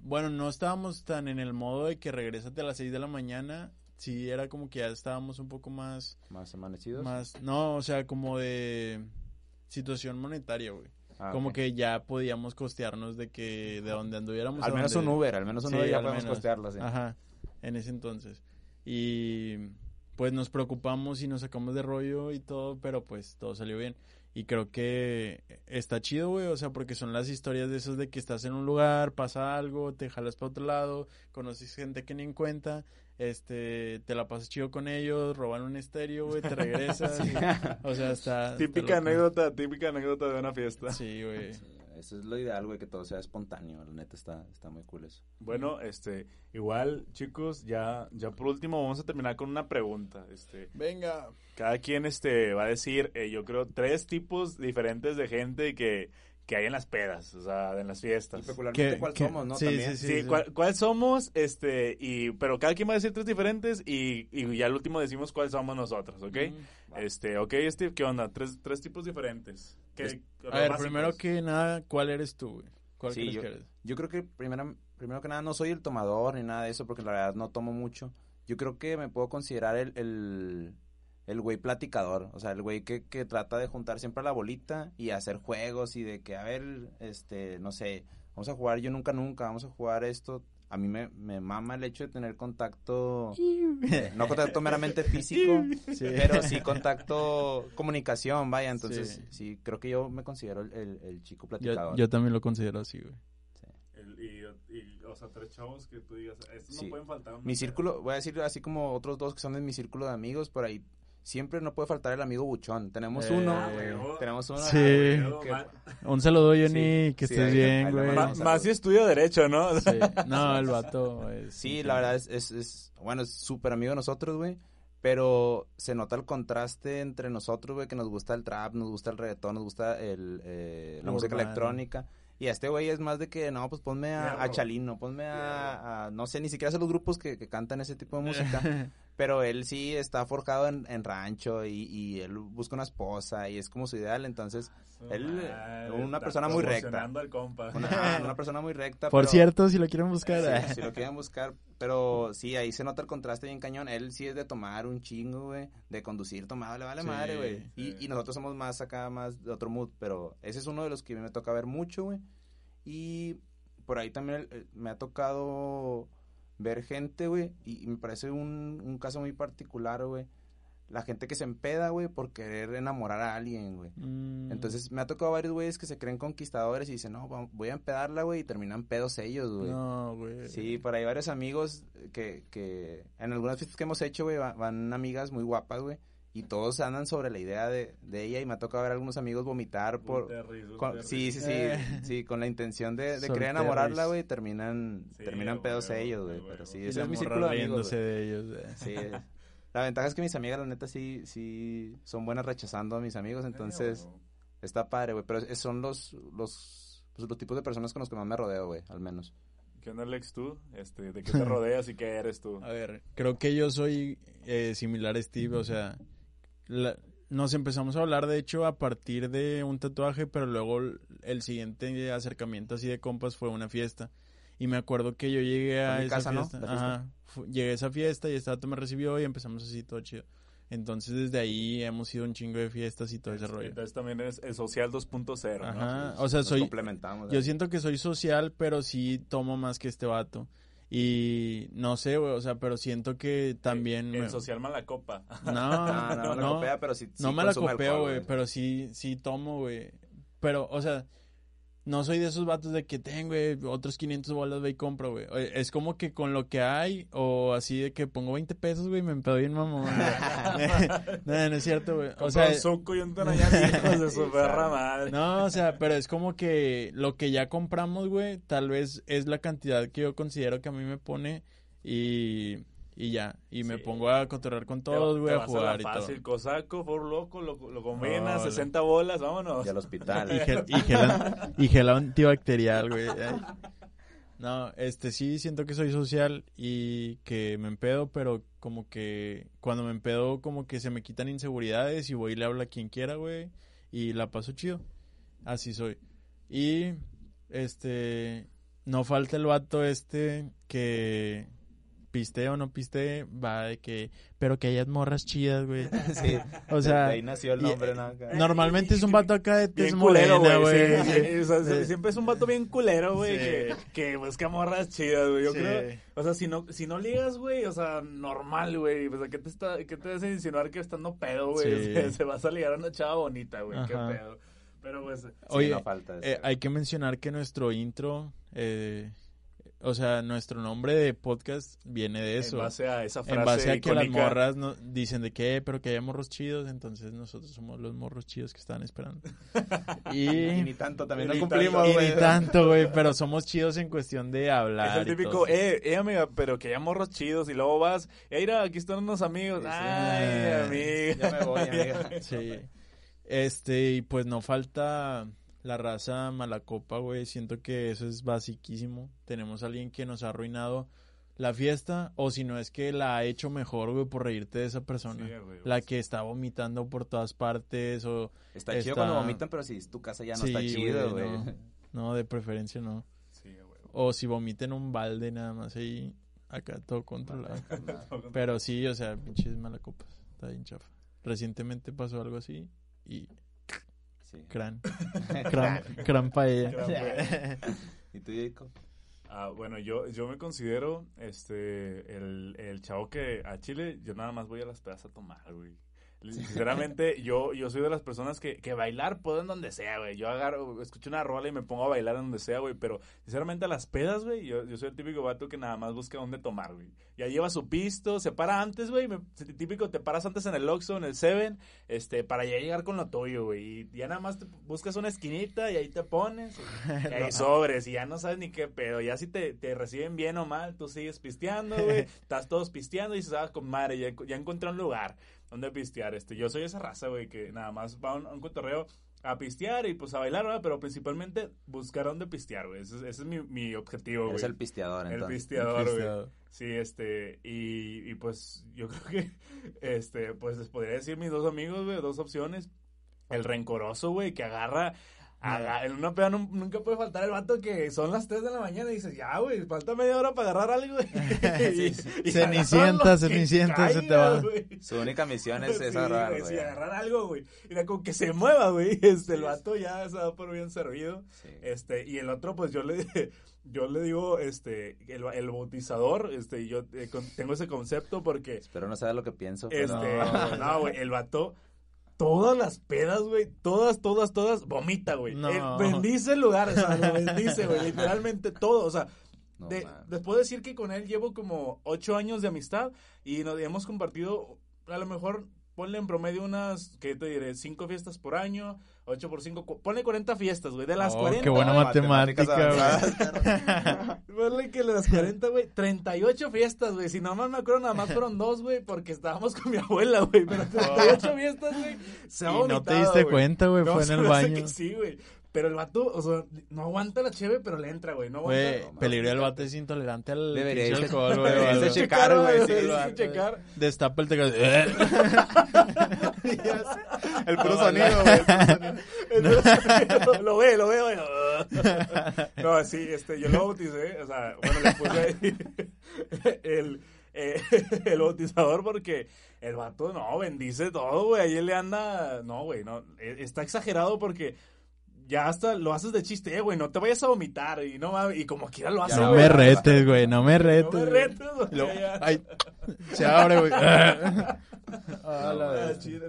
bueno, no estábamos tan en el modo de que regresate a las 6 de la mañana. Sí, era como que ya estábamos un poco más, Más amanecidos. más, no, o sea, como de situación monetaria, güey. Ah, como que ya podíamos costearnos de que, de donde anduviéramos. Al menos donde- un Uber, al menos un Sí, Uber ya costearlo, sí. Ajá, en ese entonces. Y pues nos preocupamos y nos sacamos de rollo y todo, pero pues todo salió bien. Y creo que está chido, güey, o sea, porque son las historias de esos de que estás en un lugar, pasa algo, te jalas para otro lado, conoces gente que ni en cuenta, este, te la pasas chido con ellos, roban un estéreo, güey, te regresas. y- o sea, está... Típica está anécdota, típica anécdota de una fiesta. Sí, güey. Sí, Eso es lo ideal, güey, que todo sea espontáneo. La neta está, está muy cool eso. Bueno, este, igual, chicos, ya, ya por último vamos a terminar con una pregunta. Este, Venga. cada quien este va a decir, eh, yo creo, tres tipos diferentes de gente que, que hay en las pedas, o sea, en las fiestas. Y peculiarmente ¿Qué- cuál qué? somos, ¿no? Sí, También. sí, Sí, sí. ¿cuál, cuál somos? Este, y, pero cada quien va a decir tres diferentes y, y ya al último decimos cuál somos nosotros, ¿ok? Mm. Este, ok, Steve, ¿qué onda? Tres, tres tipos diferentes. ¿Qué- Es- los A ver, primero que nada, ¿cuál eres tú, güey? ¿Cuál Sí, crees yo- que eres? Yo creo que primero, primero que nada no soy el tomador ni nada de eso porque la verdad no tomo mucho. Yo creo que me puedo considerar el, el, el güey platicador, o sea, el güey que, que trata de juntar siempre a la bolita y hacer juegos y de que, a ver, este, no sé, vamos a jugar yo nunca nunca, vamos a jugar esto. A mí me, me mama el hecho de tener contacto, no contacto meramente físico, Sí. pero sí contacto, comunicación, vaya, entonces Sí. sí, creo que yo me considero el, el, el chico platicador. yo también lo considero así, güey. El- y, y, o sea, tres chavos que tú digas, estos Sí. no pueden faltar. Mi peda". círculo, voy a decir así como otros dos que son de mi círculo de amigos, por ahí siempre no puede faltar el amigo buchón. Tenemos Eh, uno, Ah, tenemos uno. Sí. Que- Un saludo, Johnny, Sí, que estés bien, güey. más si estudio Derecho, ¿no? Sí. No, el vato es... Sí, la verdad es, es, es- bueno, es súper amigo de nosotros, güey. Pero se nota el contraste entre nosotros, güey, que nos gusta el trap, nos gusta el reggaetón, nos gusta el, eh, la música electrónica. Y este güey es más de que, no, pues ponme a, a Chalino, ponme a, a, no sé, ni siquiera sé los grupos que, que cantan ese tipo de música. pero él sí está forjado en, en rancho y, y, él busca una esposa y es como su ideal, entonces él, Madre, una persona muy recta. al compa. Una, una persona muy recta. Por pero- cierto, si lo quieren buscar. Sí, si lo quieren buscar, pero sí, ahí se nota el contraste bien cañón. Él sí es de tomar un chingo, güey, de conducir tomado, le vale Sí, madre, güey. sí. Y, y nosotros somos más acá, más de otro mood, pero ese es uno de los que me toca ver mucho, güey. Y por ahí también eh, me ha tocado ver gente, güey, y, y me parece un, un caso muy particular, güey. La gente que se empeda, güey, por querer enamorar a alguien, güey. Mm, Entonces me ha tocado varios güeyes que se creen conquistadores y dicen, no, voy a empedarla, güey, y terminan pedos ellos, güey. No, güey. Sí, por ahí varios amigos que, que en algunas fiestas que hemos hecho, güey, va- van, amigas muy guapas, güey, y todos andan sobre la idea de, de ella y me ha tocado ver a algunos amigos vomitar por... con- sí, sí, sí, Eh. sí, con la intención de, querer enamorarla, güey, terminan, Sí, terminan pedos ellos, güey, pero sí, es mi círculo de amigos, ellos. eh. Sí, la ventaja es que mis amigas, la neta, sí, sí, son buenas rechazando a mis amigos, entonces... Está padre, güey, pero son los, los, pues, los tipos de personas con los que más me rodeo, güey, al menos. ¿Qué onda, Alex, tú? Este, ¿De qué te rodeas y qué eres tú? A ver, creo que yo soy eh, similar a Steve, o sea, la- nos empezamos a hablar de hecho a partir de un tatuaje, pero luego el- siguiente acercamiento así de compas fue una fiesta. Y me acuerdo que yo llegué a esa casa, ¿no? fiesta. La fiesta. Ajá, fu- llegué a esa fiesta y este vato me recibió y empezamos así todo chido. Entonces desde ahí hemos ido un chingo de fiestas y todo ese rollo. Entonces también eres el social 2.0, ¿no? Ajá, o sea, Nos soy, complementamos. yo siento que soy social, pero sí tomo más que este vato. Y no sé, güey, o sea, pero siento que también... El me- social mala copa. No, No, no, no, no, la copea, pero sí, sí no me la consume copeo, alcohol, güey, pero sí, sí tomo, güey. Pero, o sea, no soy de esos vatos de que tengo, güey, otros 500 bolas, ve y compro, güey. Es como que con lo que hay, o así de que pongo 20 pesos, güey, me empedo bien mamón. güey. no, no es cierto, güey. O sea, un suco y un de su perra madre. no, o sea, pero es como que lo que ya compramos, güey, tal vez es la cantidad que yo considero que a mí me pone y, y ya. Y me Sí. pongo a cotorrear con todos, güey, a jugar la y todo. fácil, cosaco, por loco, lo, lo combinas, Órale. 60 bolas, vámonos. Y al hospital. Y gel, y gel, an- y gel antibacterial, güey. No, este sí siento que soy social y que me empedo, pero como que cuando me empedo como que se me quitan inseguridades y voy y le hablo a quien quiera, güey, y la paso chido. Así soy. Y este no falta el vato este que piste o no piste, va de que pero que hayas morras chidas, güey. Sí, O sea, de ahí nació el y- nombre, ¿no? Normalmente es un vato acá de tez culero, morena, güey. güey. sí, sí, o sea, Sí. Siempre es un vato bien culero, güey, Sí. que, que busca morras chidas, güey. Yo Sí. creo, o sea, si no, si no ligas, güey, o sea, normal, güey. O sea, ¿qué te, está, qué te hace insinuar que estando pedo, güey? Sí. Se, se vas a ligar a una chava bonita, güey. Qué pedo. Pero pues, Sí, Oye, no falta eso. Eh, hay que mencionar que nuestro intro, eh, o sea, nuestro nombre de podcast viene de eso. en base a esa frase En base a que las morras no, dicen de que, pero que haya morros chidos, entonces nosotros somos los morros chidos que estaban esperando. y, Y ni tanto, también no cumplimos, y güey. ni tanto, güey, pero somos chidos en cuestión de Es hablar. el y típico, todo. eh, eh, amiga, pero que ya morros chidos y luego vas, eh, mira, aquí están unos amigos. Sí, sí. Ay, Ah, amiga. ya me voy, amiga. Sí. Este, y pues no falta la raza malacopa, güey. Siento que eso es basiquísimo. Tenemos a alguien que nos ha arruinado la fiesta, o si no es que la ha hecho mejor, güey, por reírte de esa persona. Sí, güey, la que está vomitando por todas partes, o... Está, Está- chido cuando vomitan, pero si es tu casa ya no está chido, güey. No, no, de preferencia no. Sí, güey. O si vomita en un balde nada más ahí, acá todo controlado. Pero sí, o sea, pinches malacopas. Está bien chafa. Recientemente pasó algo así y Sí. Cran. Cran, cran paella. ¿Y tú, Jacob? Ah, bueno, yo, yo me considero este el, el chavo que a Chile yo nada más voy a las pedas a tomar, güey. Sinceramente, yo, yo soy de las personas que, que bailar puedo en donde sea, güey. Yo agarro, escucho una rola y me pongo a bailar en donde sea, güey. Pero, sinceramente, a las pedas, güey, yo, yo soy el típico vato que nada más busca dónde tomar, güey. Ya lleva su pisto, se para antes, güey. Típico, te paras antes en el Oxxo, en el Seven, este, para ya llegar con lo tuyo, güey. Y ya nada más te buscas una esquinita y ahí te pones. Y, y ahí sobres, y ya no sabes ni qué pedo. Ya si te, te reciben bien o mal, tú sigues pisteando, güey. Estás todos pisteando y dices, ah, con madre, ya, ya encontré un lugar donde pistear. Este, yo soy esa raza, güey, que nada más va a un, a un cotorreo a pistear y pues a bailar, ¿verdad? Pero principalmente buscar dónde pistear, güey. Ese, es- ese es mi, mi objetivo, güey. Es el pisteador, El entonces. pisteador, güey. Sí, este, y, y pues yo creo que, este, pues les podría decir mis dos amigos, güey, dos opciones. El rencoroso, güey, que agarra, en una peda nun- nunca puede faltar el vato que son las 3 de la mañana y dices, ya, güey, falta media hora para agarrar algo, y Cenicienta, cenicienta, se te va. Su única misión es, es Sí, agarrar, güey, sí, agarrar algo, güey. Mira, con que se mueva, güey. Este, el vato ya se da por bien servido. Sí. Este, y el otro, pues yo le, yo le digo, este, el, el bautizador, este, y yo eh, con- tengo ese concepto porque, Pero no sabes lo que pienso. este, no, güey, el vato, todas las pedas, güey, todas, todas, todas, vomita, güey. No. Eh, bendice el lugar, o sea, lo bendice, güey, literalmente todo, o sea, No, de, man. les puedo decir que con él llevo como ocho años de amistad y nos hemos compartido a lo mejor ponle en promedio unas, ¿qué te diré? Cinco fiestas por año, ocho por cinco, cu- ponle 40 fiestas, güey, de las Oh, 40. qué buena matemática, güey. Ponle que de las 40, güey, 38 fiestas, güey. Si nada más me acuerdo, nada más fueron dos, güey, porque estábamos con mi abuela, güey. Pero 38 fiestas, güey. Se ha Y no te diste güey. cuenta, güey, No, fue en el baño. que sí, güey. Pero el vato, o sea, no aguanta la cheve, pero le entra, güey. No aguanta. Güey, peligro el vato es intolerante al Debería irse- alcohol, güey. debería checar, güey, sí, checar. Destapa el teclado. El puro sonido, güey. lo ve, lo ve, güey. No, sí, este, yo lo bauticé, o sea, bueno, le puse ahí el, eh, el bautizador porque el vato, no, bendice todo, güey, ahí le anda, no, güey, no, eh, está exagerado porque ya hasta lo haces de chiste, eh, güey, no te vayas a vomitar y no mames, y como quiera lo hace, No me retes, güey, no me No retes. me güey. retes, güey. Ay, se abre, güey. Ah,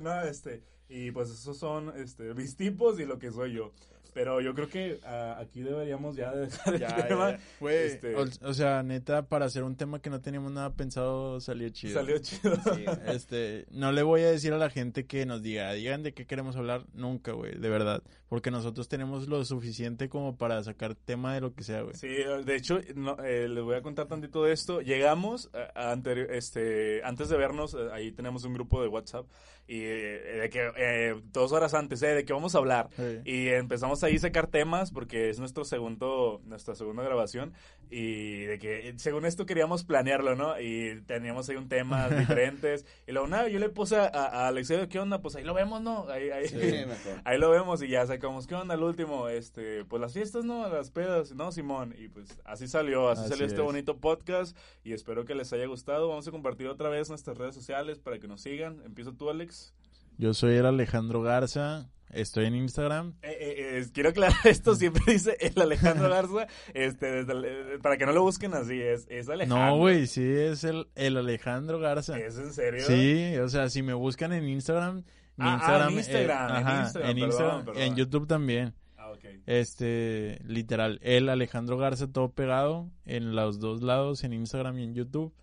no, este, y pues esos son este, mis tipos y lo que soy yo. Pero yo creo que ah, aquí deberíamos ya dejar el Ya, tema. ya. Este- o, o sea, neta, para hacer un tema que no teníamos nada pensado, salió chido. Salió chido. Sí. Este, no le voy a decir a la gente que nos diga, digan de qué queremos hablar, nunca, güey, de verdad. Porque nosotros tenemos lo suficiente como para sacar tema de lo que sea, güey. Sí, de hecho, no, eh, les voy a contar tantito de esto. Llegamos eh, a anteri- este, antes de vernos, eh, ahí tenemos un grupo de WhatsApp y eh, de que eh, dos horas antes, eh, de que vamos a hablar. Sí. Y empezamos ahí a sacar temas porque es nuestro segundo, nuestra segunda grabación y de que según esto queríamos planearlo, ¿no? Y teníamos ahí un tema diferentes y luego nada, yo le puse a, a Alexeo, ¿qué onda? Pues ahí lo vemos, ¿no? Ahí, ahí, Sí, mejor. ahí lo vemos y ya sacamos, ¿qué onda? El último, este, pues las fiestas, ¿no? Las pedas, ¿no, Simón? Y pues así salió, así, Así salió este es. bonito podcast y espero que les haya gustado. Vamos a compartir otra vez nuestras redes sociales para que nos sigan. Empieza tú, Alex. Yo soy el Alejandro Garza, estoy en Instagram. Eh, eh, eh, quiero aclarar esto, siempre dice el Alejandro Garza, este, desde el- eh, para que no lo busquen así, es, es Alejandro. No, güey, sí, es el, el Alejandro Garza. ¿Es en serio? Sí, o sea, si me buscan en Instagram, mi Ah, ah, Instagram, en Instagram, en Instagram, en perdón, Instagram, perdón. en YouTube también. Ah. Este, literal, el Alejandro Garza todo pegado en los dos lados, en Instagram y en YouTube.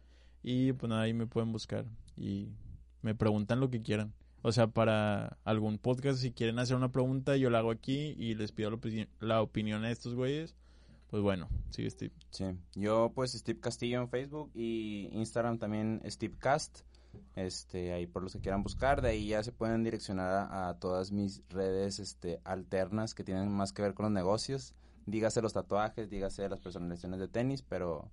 Y pues nada, ahí me pueden buscar y me preguntan lo que quieran. O sea, para algún podcast, si quieren hacer una pregunta, yo la hago aquí y les pido la, opi- la opinión estos güeyes. Pues bueno, sigue Steve. Sí, yo pues Steve Castillo en Facebook y Instagram también Stevecast. Este, ahí por los que quieran buscar, de ahí ya se pueden direccionar a, a todas mis redes este alternas que tienen más que ver con los negocios. Dígase los tatuajes, dígase las personalizaciones de tenis, pero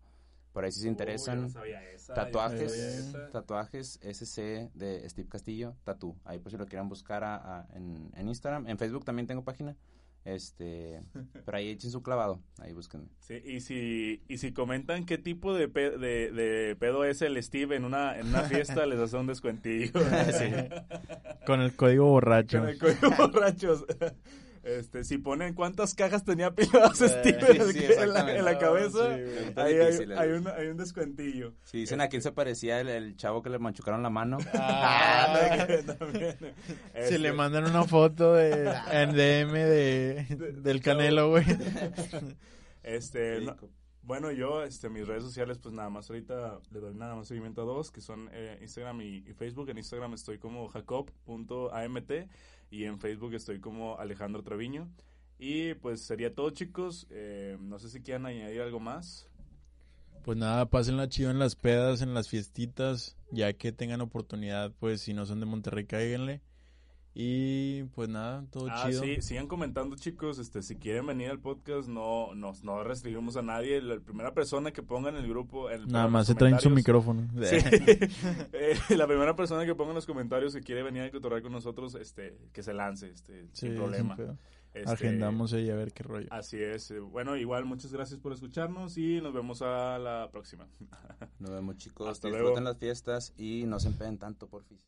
por ahí si se Uy, interesan. sabía esa, Tatuajes, sabía tatuajes SC de Steve Castillo, Tatú. Ahí por si lo quieran buscar a- a- en, en Instagram. En Facebook también tengo página. Este, pero ahí echen su clavado. Ahí búsquenme. Sí, y si, y si comentan qué tipo de, pe- de, de pedo es el Steve en una, en una fiesta, les hace un descuentillo. Con el código borracho. Con el código borrachos. Este, si ponen cuántas cajas tenía piladas Eh, Steve sí, en, el- sí, en la, exactamente. en la cabeza, Sí, ahí hay, un, hay un descuentillo. Si dicen a quién se parecía el, el chavo que le machucaron la mano. Ah, también. Si Este, le mandan una foto de en DM de, del Canelo, güey. Este, no- bueno, yo, este, mis redes sociales, pues nada más ahorita le doy nada más seguimiento a dos, que son eh, Instagram y, y Facebook. En Instagram estoy como jacob.amt y en Facebook estoy como Alejandro Treviño. Y pues sería todo, chicos. Eh, no sé si quieran añadir algo más. Pues nada, pásenla chido en las pedas, en las fiestitas, ya que tengan oportunidad, pues si no son de Monterrey, cáiganle. Y pues nada, todo Ah, chido. sí, sigan comentando, chicos. Este, si quieren venir al podcast, no, no, no restringimos a nadie. La primera persona que ponga en el grupo. En, Nada en más se traen su micrófono. Sí. Eh, la primera persona que ponga en los comentarios que quiere venir a cotorrear con nosotros, este, que se lance, este, Sí, sin problema. Este, Agendamos ahí a ver qué rollo. Así es. Eh, Bueno, igual muchas gracias por escucharnos y nos vemos a la próxima. Nos vemos, chicos. Hasta Disfruten luego. las fiestas y no se empeen tanto, porfis.